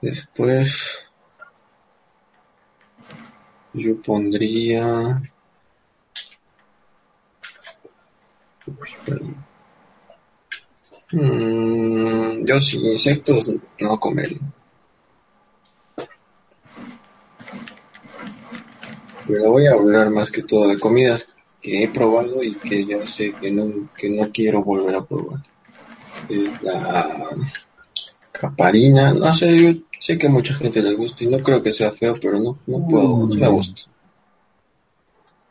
Después, yo pondría... Mm, yo sin insectos no comería. Pero voy a hablar más que todo de comidas que he probado y que ya sé que no, que no quiero volver a probar. Es la caparina, no sé, yo sé que a mucha gente le gusta y no creo que sea feo, pero no, no puedo, no me gusta.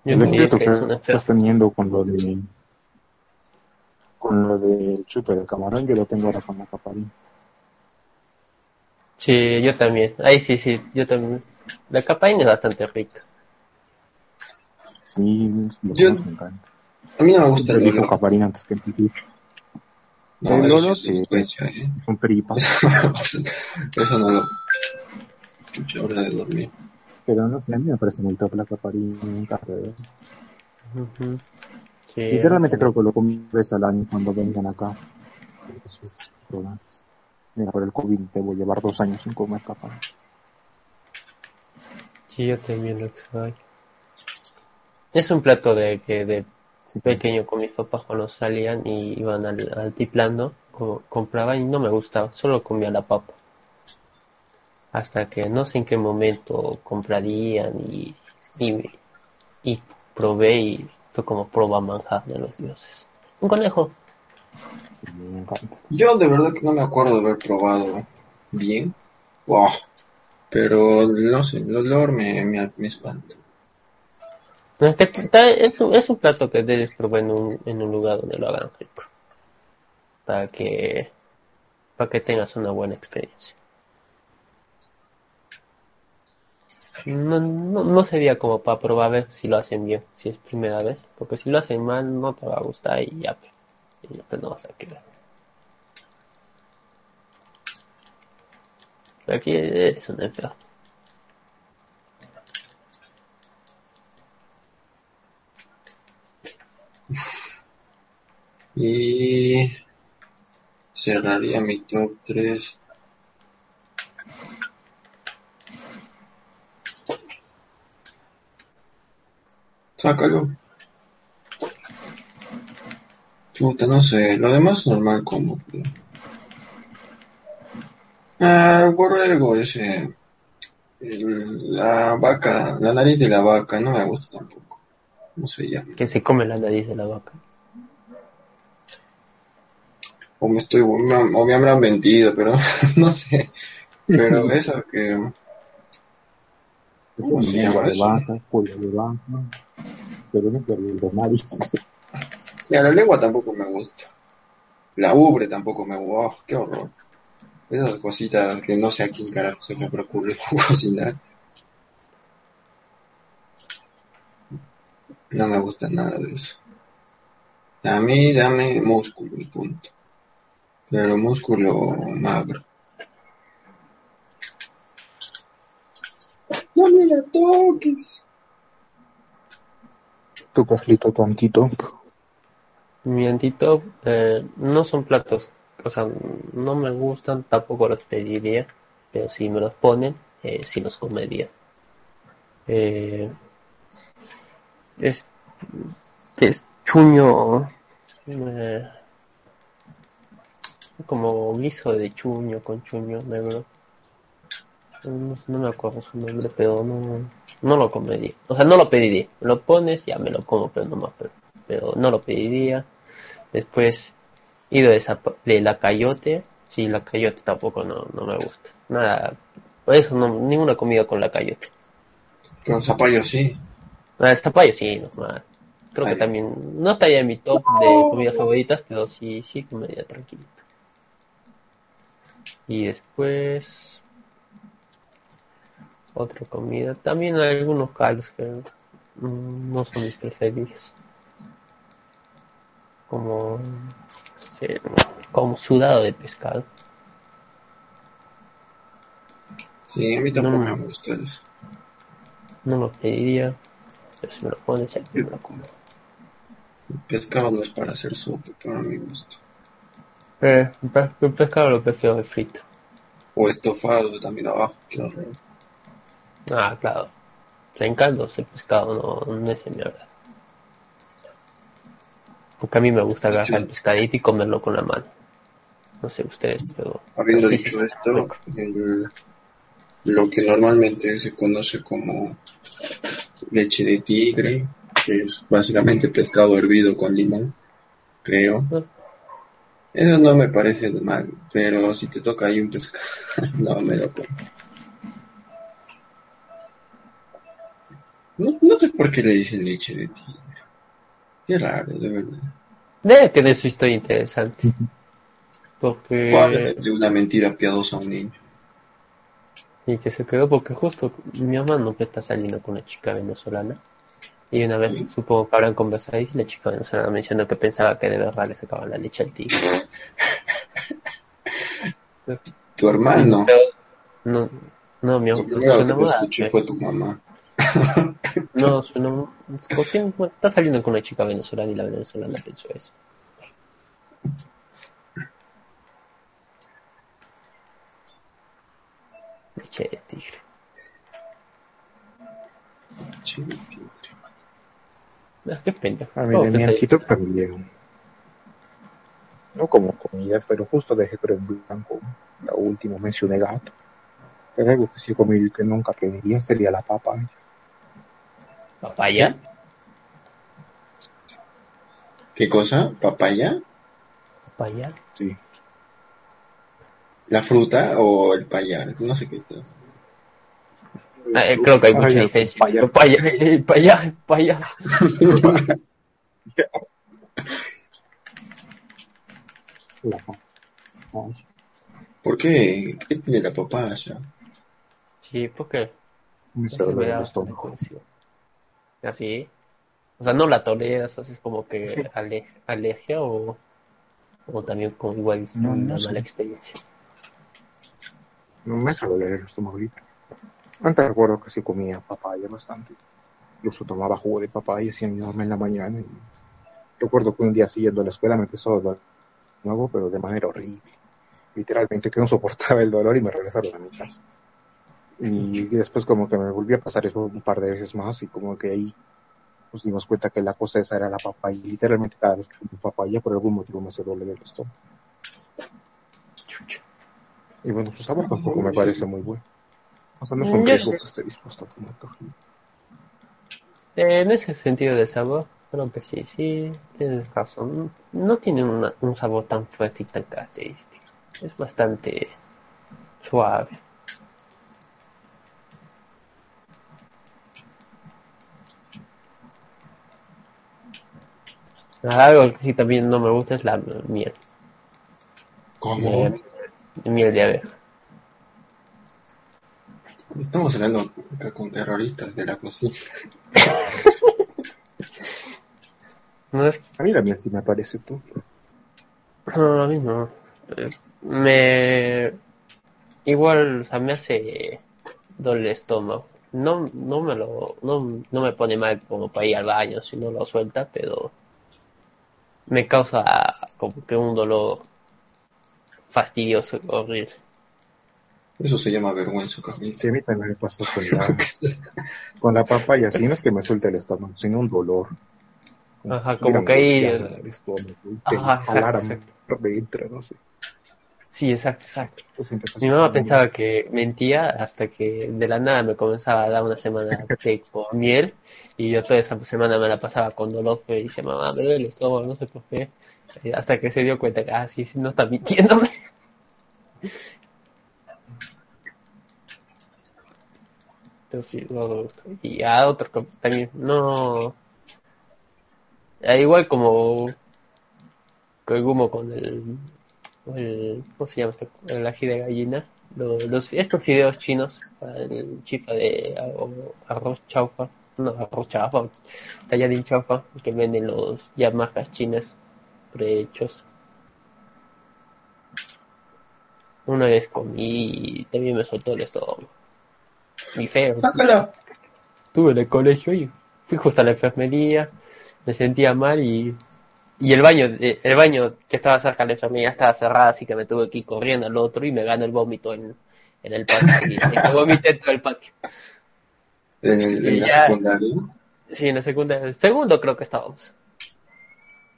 Yo efecto que estás teniendo con lo de con lo del chupe de camarón, yo lo tengo ahora con la caparina. Sí, yo también. Ahí sí, sí, yo también. La capaina es bastante rica. Sí, es lo que Yo- más me encanta. A mí no me gusta el caparina antes que el pipicho. No, eso olor, sí es ¿eh? Son peripas. Eso no lo... Mucha hora de dormir. Pero no sé, a mí me parece muy top la caparina, encanta. ¿eh? Ujú. Sí, Sinceramente creo que lo comí una vez al año cuando vengan acá. Mira, por el COVID te voy a llevar dos años sin comer caparina. Sí, yo también lo extraño. Es un plato de que de Sí, pequeño con mis papás cuando salían y iban al altiplano, co- compraba y no me gustaba, solo comía la papa. Hasta que no sé en qué momento comprarían y, y, y probé y fue como proba manjar de los dioses. Un conejo. Yo de verdad que no me acuerdo de haber probado bien. Wow. Pero no sé, el olor me, me, me espanta. Es, que es un plato que debes probar en un, en un lugar donde lo hagan rico. Para que, para que tengas una buena experiencia. No, no, no sería como para probar a ver si lo hacen bien, si es primera vez. Porque si lo hacen mal no te va a gustar y ya, y ya, pues no vas a querer. Aquí es un enfermo. Y cerraría mi top 3. Sácalo. Puta, no sé, lo demás normal como. Ah, borrego ese. el- la vaca, la nariz de la vaca, no me gusta tampoco. No se llama. Que se come la nariz de la vaca. o me estoy o me, o me habrán mentido, pero no sé. Pero eso que ¿Cómo se llama de vaca, pollo de vaca, pero el de nariz. ya, la lengua tampoco me gusta. La ubre tampoco me gusta. Oh, qué horror. Esas cositas que no sé a quién carajo se me ocurre cocinar. No me gusta nada de eso. A mí dame músculo y punto. Pero músculo magro. No me la toques. Tu cajito, tu antitop. Mi antitop eh, no son platos, o sea, no me gustan, tampoco los pediría, pero si me los ponen, eh, sí los comería. Eh, es, es chuño, eh, como guiso de chuño con chuño negro. No, no me acuerdo su nombre, pero no, no lo comería. O sea, no lo pediría. Lo pones, ya me lo como, pero no más. Pero, pero no lo pediría. Después, ido de, de la cayote. Sí, la cayote tampoco no, no me gusta. Nada, por eso no, ninguna comida con la cayote. Con zapallo sí. Ah, el zapallo sí, normal. Creo que también, no estaría en mi top de comidas favoritas, pero sí, sí comería tranquilito. Y después, otra comida. También hay algunos caldos que mm, no son mis preferidos. Como, como sudado de pescado. Sí, a mí tampoco no, me gusta eso. No lo pediría, pero si me lo pones, ya me lo como. El pescado no es para hacer sopa, para mi gusto. Eh, el pescado lo prefiero de frito. O estofado también abajo, qué horror. Ah, claro. En caldos el pescado no, no es mi agrado. Porque a mí me gusta agarrar el pescadito y comerlo con la mano. No sé ustedes, pero... Habiendo dicho esto, lo que normalmente se conoce como leche de tigre, que es básicamente pescado hervido con limón, creo. Ah. Eso no me parece mal, pero si te toca ahí un pescado, no me lo pongo. No, no sé por qué le dicen leche de tigre. Qué raro, de verdad. Debe tener su historia interesante. Porque... De una mentira piadosa a un niño. Y que se quedó porque justo mi mamá no está saliendo con una chica venezolana. Y una vez supongo que habrán conversado y la chica venezolana mencionó que pensaba que de verdad le sacaban la leche al tigre. tu hermano. no, no, mi mamá. Lo que escuché fue tu mamá. No, no, ¿por qué está saliendo con una chica venezolana y la venezolana pensó eso? Leche de tigre. Leche de tigre. Ah, qué pena. A mí de mi antito también. No como comida, pero justo dejé creo en blanco. La última mencioné gato. Pero algo que sí comí y que nunca pediría sería la papaya. ¿Papaya? ¿Qué cosa? ¿Papaya? ¿Papaya? Sí. ¿La fruta o el payar? No sé qué es. Ah, eh, creo que hay mucha diferencia. Papaya, el payar, el payaso. ¿Por qué? ¿Qué tiene la papaya? Sí, ¿por qué? Me duele el estómago. Así. O sea, no la toleras, es como que ale alergia o, o también con igual no, una no mala experiencia. No me hace doler el estómago ahorita. Antes recuerdo que sí comía papaya bastante. Incluso tomaba jugo de papaya sin en la mañana. Y recuerdo que un día siguiendo a la escuela me empezó a doler nuevo, pero de manera horrible. Literalmente que no soportaba el dolor y me regresaron a mi casa. Y después como que me volvió a pasar eso un par de veces más y como que ahí nos dimos cuenta que la cosa esa era la papaya. Y literalmente cada vez que como papaya por algún motivo me hace doler el estómago. Y bueno, su sabor tampoco me parece muy bueno. O sea, no es un riesgo que esté dispuesto a tomar café. Eh, en ese sentido de sabor, creo que sí, sí, tienes razón. No tiene una, un sabor tan fuerte y tan característico. Es bastante suave. Algo que sí también no me gusta es la miel. ¿Cómo? Eh, miel de abeja. Estamos hablando acá con terroristas de la cocina. No es... A mí la mía sí me parece tú. No, a mí no. Me... Igual, o sea, me hace doler el estómago. No, no me lo, no, no me pone mal como para ir al baño si no lo suelta, pero me causa como que un dolor fastidioso, horrible. Eso se llama vergüenza, Carlito. Sí, a mí también me pasa con la, con la papaya. Si no es que me suelte el estómago, sino un dolor. Ajá, como que ahí... Ajá, exacto, dentro, no sé. Sí, exacto, exacto. Mi mamá pensaba que mentía hasta que de la nada me comenzaba a dar una semana de con miel y yo toda esa semana me la pasaba con dolor y dice mamá me duele el estómago, no sé por qué. Hasta que se dio cuenta que, ah, sí, no está mintiéndome. Entonces, sí, no Y a otro también, no. igual como humo con el, el. ¿Cómo se llama este? El ají de gallina. Los, estos fideos chinos, el chifa de arroz chaufa, no, arroz chaufa, talladín chaufa, que venden los ya marcas chinas prehechos. Una vez comí y también me soltó el estómago. Y feo. Tuve en el colegio y fui justo a la enfermería, me sentía mal y, y el baño el baño que estaba cerca de la enfermería estaba cerrado, así que me tuve que ir corriendo al otro y me ganó el vómito en, en el patio. y, vomité en todo el patio. ¿En, la secundaria? Sí, en la secundaria. El segundo creo que estábamos.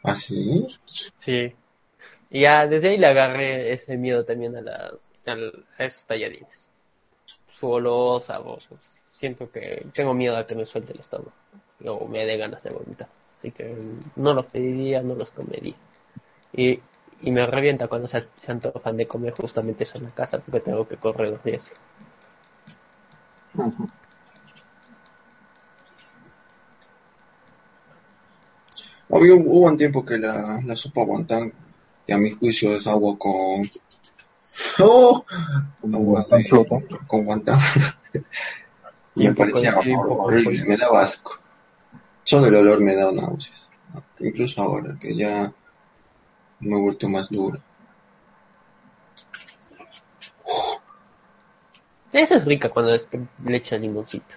¿Ah, sí? Sí. Y ya desde ahí le agarré ese miedo también a, la, a, esos tallarines. Su olor, sabrosos. Siento que tengo miedo a que me suelte el estómago. O me dé ganas de vomitar. Así que no los pediría, no los comería. Y, y me revienta cuando se, se antojan de comer justamente eso en la casa porque tengo que correr los riesgos. Había, hubo un tiempo que la, la sopa guantán, que a mi juicio es agua con... ¡Oh! Agua con guantán. y me parecía horrible, me daba asco. Solo el olor me da náuseas. Incluso ahora, que ya me he vuelto más duro. Esa es rica cuando le echan limoncito.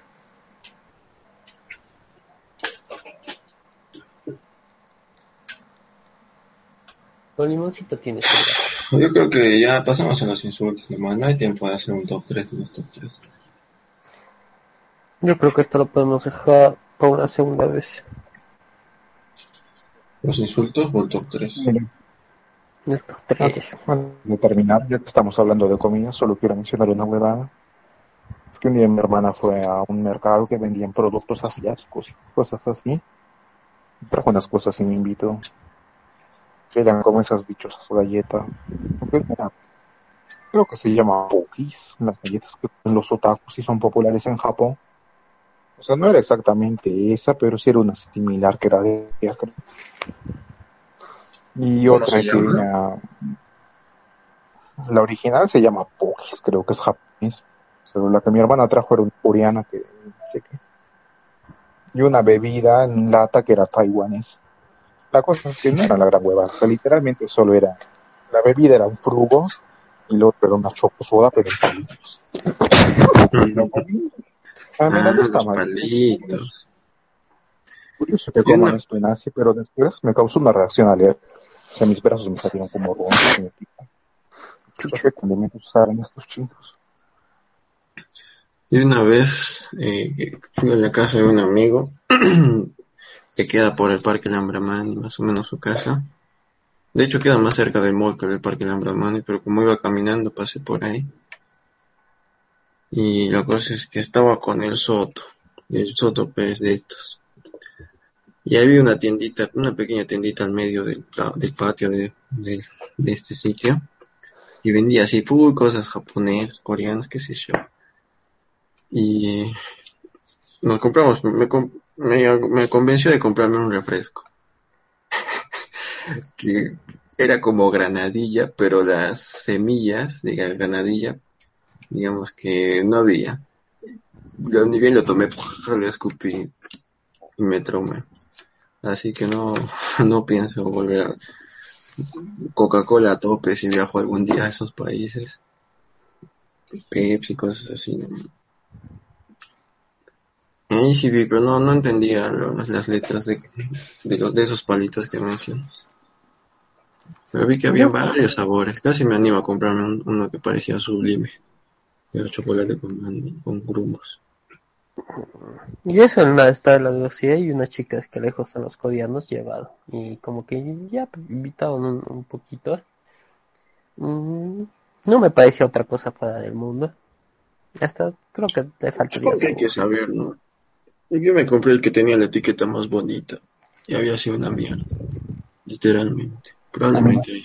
Con limoncito tienes Yo creo que ya pasamos a los insultos, nomás. No hay tiempo de hacer un top 3 de los top 3. Yo creo que esto lo podemos dejar para una segunda vez. ¿Los insultos o el top 3? El top 3. de terminar, ya que estamos hablando de comida, solo quiero mencionar una huevada. Que un día mi hermana fue a un mercado que vendían productos asiáticos, cosas así. Trajo unas cosas y me invitó que eran como esas dichosas galletas. Creo que se llama Pokis, las galletas que los otakus y son populares en Japón. O sea, no era exactamente esa, pero sí era una similar que era de Y otra que era... La original se llama Pokis, creo que es japonés. Pero la que mi hermana trajo era una coreana que sé qué. Y una bebida en lata que era taiwanés. La cosa es que no era la gran hueva, o sea, literalmente solo era, la bebida era un frugo y lo otro era una choco soda, pero en palitos. a mí me gusta más. Palitos. Curioso que coman esto en Asia, pero después me causó una reacción alerta. O sea, mis brazos me salieron como rondos. ¿Qué condimentos usaron estos chicos? Y una vez eh, fui a la casa de un amigo que queda por el Parque Lambramani, más o menos su casa. De hecho, queda más cerca del mall que del Parque Lambramani, pero como iba caminando, pasé por ahí. Y la cosa es que estaba con el Soto, el Soto Pérez de estos. Y había una tiendita, una pequeña tiendita al medio del, patio de, de, este sitio. Y vendía así, full cosas japonesas, coreanas, qué sé yo. Y nos compramos, me, me, me convenció de comprarme un refresco. que era como granadilla, pero las semillas de granadilla, digamos que no había. Yo ni bien lo tomé, lo escupí y me traumé. Así que no, no pienso volver a Coca-Cola a tope si viajo algún día a esos países. Pepsi, cosas así. Ahí sí vi, pero no, no entendía las letras de, de, de esos palitos que mencionas. Pero vi que había varios sabores. Casi me animo a comprarme uno que parecía sublime. Era chocolate con, con grumos. Y eso en la está la diversidad y unas chicas que lejos están los codianos llevado. Y como que ya invitado un, un poquito. Mm, no me parecía otra cosa fuera del mundo. Hasta creo que te faltaría. Porque hay que saber, ¿no? Yo me compré el que tenía la etiqueta más bonita. Y había sido una mierda. Literalmente. Probablemente.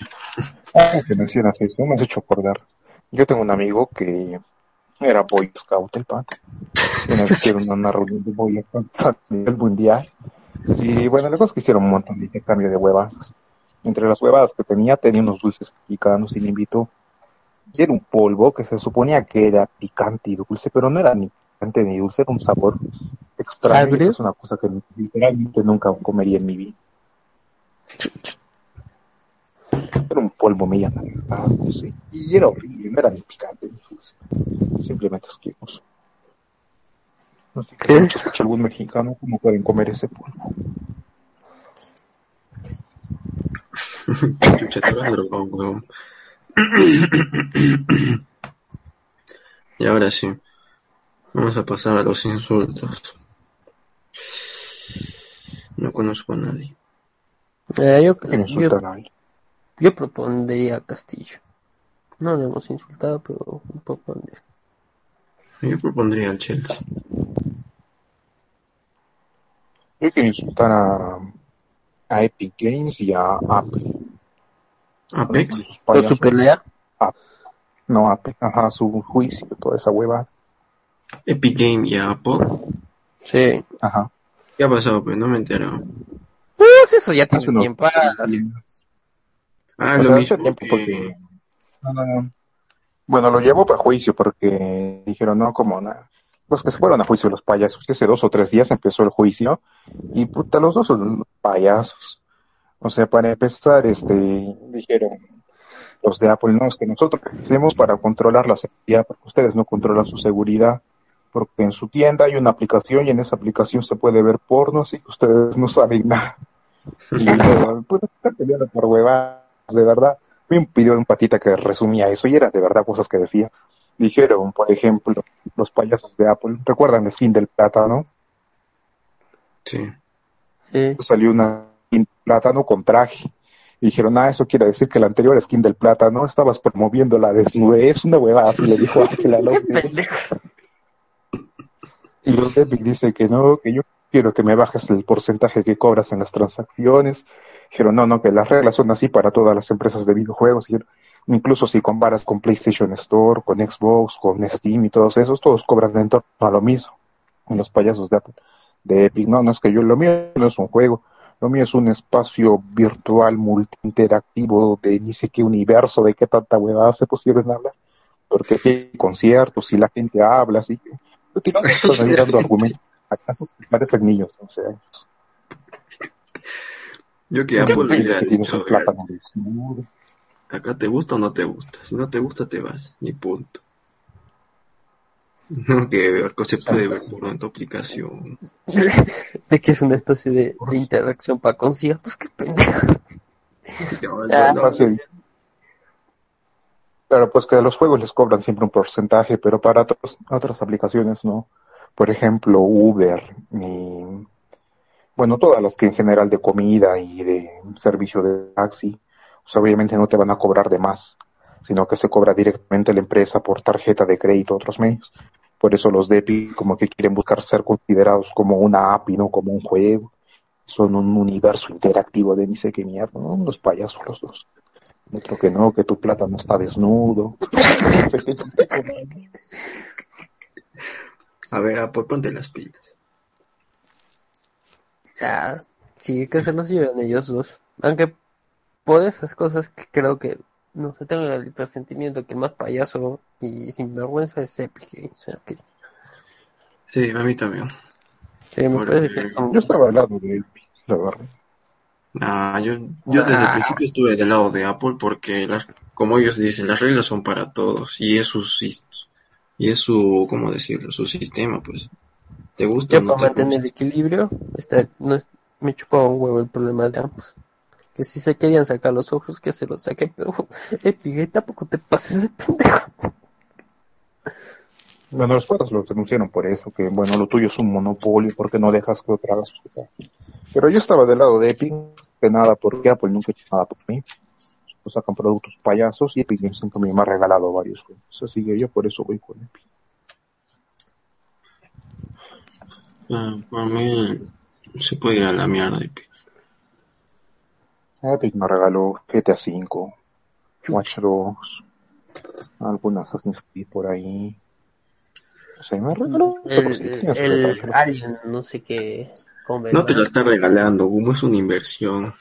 Ah, que mencionas eso, me has hecho acordar. Yo tengo un amigo que era Boy Scout el padre. Una vez hicieron una reunión de Boy Scout a nivel mundial. Y bueno, luego que hicieron un montón de intercambio de huevadas. Entre las huevadas que tenía, tenía unos dulces mexicanos y me invitó. Y era un polvo que se suponía que era picante y dulce, pero no era ni picante ni dulce, era un sabor extraño. Es una cosa que literalmente nunca comería en mi vida. Era un polvo medio anaranjado, no sé. Y era horrible, no era ni picante ni dulce. Simplemente asqueroso. No sé ¿Qué? escucha algún mexicano cómo pueden comer ese polvo. Chucha, drogado, y ahora sí, vamos a pasar a los insultos. No conozco a nadie. Eh, yo, ¿Quién insulta yo, a nadie? Yo propondría a Castillo. No le hemos insultado, pero propondría. Yo propondría al Chelsea. Yo quiero insultar a, a Epic Games y a Apple. Apex. ¿Por su pelea? Ah, no, Apple, ajá, su juicio, toda esa hueva. Epic Game y Apple. Sí. Ajá. ¿Qué ha pasado? Pues no me he enterado. Pues eso ya tiene tiempo. Ah, lo mismo hace tiempo porque... No, no, no. Bueno, lo llevó para juicio porque dijeron, no, como nada. Pues que se fueron a juicio los payasos. Que hace dos o tres días empezó el juicio y puta, los dos son payasos. O sea, para empezar, este, dijeron los de Apple, no, es que nosotros hacemos para controlar la seguridad, porque ustedes no controlan su seguridad, porque en su tienda hay una aplicación y en esa aplicación se puede ver porno, así que ustedes no saben nada. Y pues, estar peleando por huevadas, de verdad. Vi un video de un patita que resumía eso y era de verdad cosas que decía. Dijeron, por ejemplo, los payasos de Apple, ¿recuerdan el skin del plátano? Sí. sí. Salió una skin plátano con traje. Y dijeron, ah, eso quiere decir que la anterior skin del plátano estabas promoviendo la desnudez, una huevada, así le dijo Ángela López. Y los de Epic dice que no, que yo quiero que me bajes el porcentaje que cobras en las transacciones. Dijeron, no, no, que las reglas son así para todas las empresas de videojuegos. Dijeron, incluso si comparas con PlayStation Store, con Xbox, con Steam y todos esos, todos cobran en torno a lo mismo. En los payasos de Apple, de Epic, no, no es que yo, lo mío no es un juego, lo mío es un espacio virtual multi-interactivo de ni sé qué universo, de qué tanta huevada se pusieron a hablar. Porque hay conciertos y la gente habla, así que ahí dando argumentos a casos que parecen niños, o sea, Yo que Apple le hubiera dicho, acá te gusta o no te gusta. Si no te gusta, te vas. Ni punto. No, que se puede ver por en tu aplicación. de que es una especie de, de interacción para conciertos, qué pendejo. Ah, no. Claro, pues que a los juegos les cobran siempre un porcentaje, pero para otros, otras aplicaciones no. Por ejemplo, Uber y, bueno, todas las que en general de comida y de servicio de taxi, pues obviamente no te van a cobrar de más, sino que se cobra directamente la empresa por tarjeta de crédito, otros medios. Por eso los de Epic como que quieren buscar ser considerados como una app y no como un juego. Son un universo interactivo de ni sé qué mierda, ¿no? Los payasos los dos. Otro que no, que tu plátano está desnudo. A ver, Apple, ponte las pilas. Ya, sí, que se los lleven ellos dos. Aunque por esas cosas que creo que, no sé, tengo el presentimiento que el más payaso y sinvergüenza es Epic Games. o sea, que- Sí, a mí también. sí, me Porque- parece que son... Yo estaba hablando de Epic. la verdad. Ah, yo, yo desde el Ah. principio estuve del lado de Apple porque, las, como ellos dicen, las reglas son para todos y es su, y es su, ¿cómo decirlo? Su sistema, pues. ¿Te gusta Yo no para te mantener el equilibrio, está, no es- me chupaba un huevo el problema de ambos. Que si se querían sacar los ojos, que se los saquen, pero Epic, tampoco te pases de pendejo. Bueno, los padres los denunciaron por eso, que bueno, lo tuyo es un monopolio porque no dejas que otra haga. Pero yo estaba del lado de Epic, que nada, porque Apple nunca hecho nada por mí. Pues sacan productos payasos y Epic siempre me ha regalado varios juegos. Así que yo por eso voy con Epic. Ah, para mí se puede ir a la mierda. Epic. Epic me regaló GTA V, Watch Dogs, algunas Assassin's Creed por ahí. O sea, me regaló El, el pero- Alien, no sé qué. ¿cómo No te va? la están regalando, Gumo, es una inversión.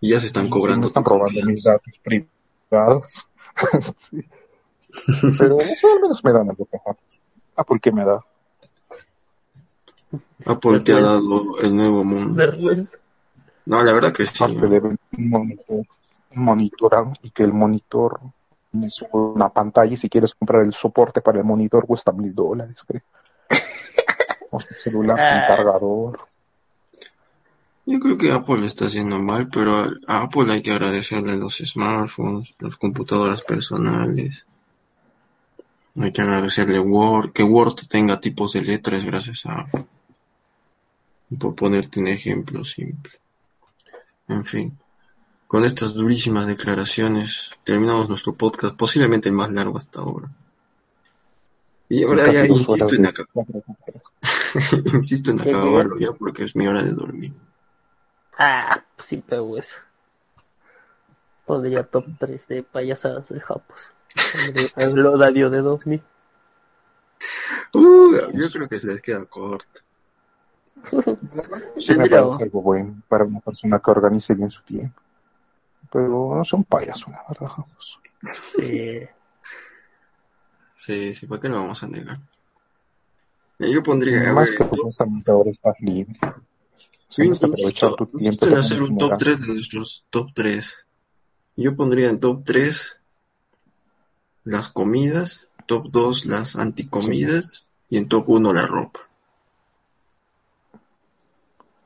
Y ya se están cobrando. Me están robando mis datos privados. Sí. Pero eso al menos me dan algo mejor. Ah, ¿por qué me da? Apple te ha dado el nuevo mundo. Vergüenza. No, la verdad que sí. Aparte de un monitor, un monitor y que el monitor sube una pantalla y si quieres comprar el soporte para el monitor cuesta mil dólares, creo. O su celular sin Ah. cargador. Yo creo que Apple está haciendo mal, pero a a Apple hay que agradecerle los smartphones, las computadoras personales. Hay que agradecerle Word, que Word tenga tipos de letras gracias a Apple. Por ponerte un ejemplo simple. En fin, con estas durísimas declaraciones terminamos nuestro podcast, posiblemente el más largo hasta ahora. Y ahora ya insisto en, aca- insisto en acabarlo ya porque es mi hora de dormir. Ah, pues sí, pero eso. Pondría top 3 de payasadas de Japos. El horario de dormir. Uh, yo creo que se les queda corto. Sí me parece algo bueno para una persona que organice bien su tiempo. Pero no son payasos, la verdad. Jamos. Sí. Sí, sí, ¿para qué lo vamos a negar? Yo pondría, Más ver, que top- supuestamente ahora estás libre. Tienes que aprovechar tu tiempo. en hacer un top gana. 3 de nuestros top 3. Yo pondría en top 3 las comidas, top 2 las anticomidas y en top 1 la ropa.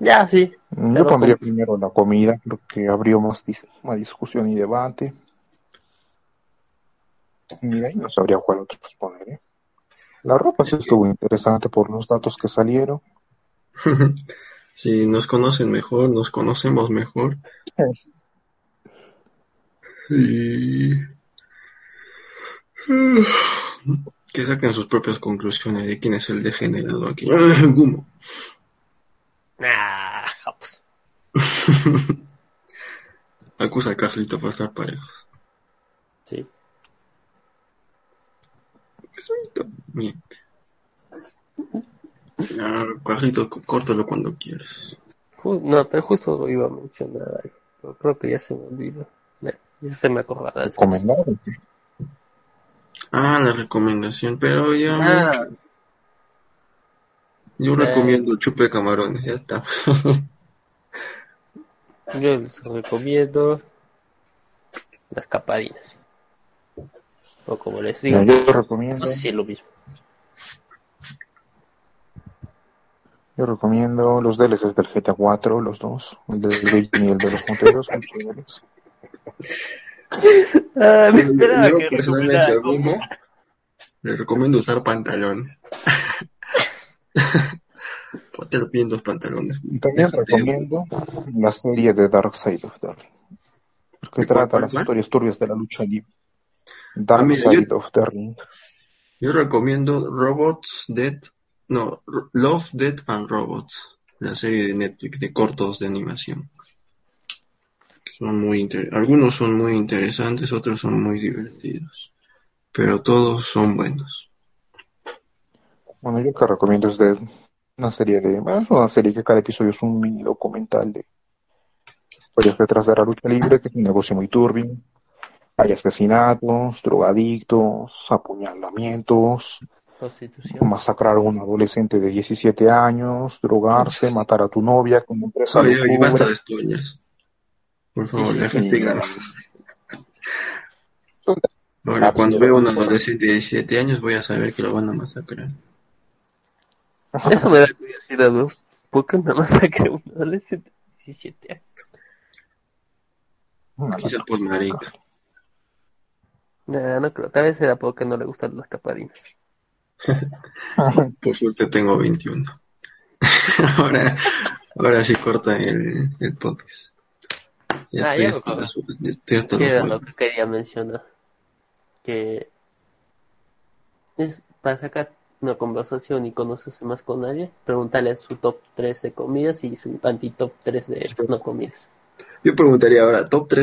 Ya, sí. Yo Pero pondría con- primero la comida, creo que abrió más, dis- más discusión y debate. Y de ahí no sabría cuál otro pues poner. ¿eh? La ropa sí estuvo interesante por los datos que salieron. si nos conocen mejor, nos conocemos mejor. Y... Que saquen sus propias conclusiones de quién es el degenerado aquí. Gumo. Nah, Japos. Acusa a Carlito por estar parejos. Sí. Miente. Ah, Carlito, córtalo cuando quieras. No, pero justo lo iba a mencionar algo. Pero creo que ya se me olvidó. Ya, se me acordará. Recomendado. Ah, la recomendación, pero ya Ah, yo recomiendo chupe de camarones, ya está. yo les recomiendo las capadinas. O como les digo, yo recomiendo, no sé si es lo mismo. yo recomiendo los DLCs del GTA 4, los dos, el del Beijing y el de los son chéveres. Ah, me Yo, esperaba yo que personalmente a Gumo le recomiendo usar pantalones. Te lo piden dos pantalones. También Déjate. recomiendo la serie de Dark Side of Ring, que ¿De cuál, trata cuál, las cuál? historias turbias de la lucha libre. Dark Ah, mira, Side yo- of the Ring. Yo recomiendo Robots, Dead, no, Love, Dead and Robots, la serie de Netflix de cortos de animación. Son muy inter- algunos son muy interesantes, otros son muy divertidos, pero todos son buenos. Bueno, yo que recomiendo es de una serie de, bueno, es una serie que cada episodio es un mini documental de historias detrás de la lucha libre, que es un negocio muy turbio. Hay asesinatos, drogadictos, apuñalamientos, Prostitución. Masacrar a un adolescente de 17 años, drogarse, matar a tu novia con empresa Oye, de oye, Uber. basta de spoilers. Por favor. Ahora, cuando veo a un adolescente de 17 años, voy a saber que lo van a masacrar. Eso me da curiosidad, ¿no? ¿Por qué una masacre a un adolescente de 17 años? Quizá por marica. Nah, no creo. Tal vez era porque no le gustan las caparinas. Por suerte tengo 21. ahora, ahora sí corta el, el podcast. Ya Ah, estoy ya hasta ya estoy hasta ¿Qué los era lo que quería mencionar? Que es para sacar una conversación y conocerse más con nadie, preguntarle su top 3 de comidas y su anti-top 3 de no comidas. Yo preguntaría ahora, top 3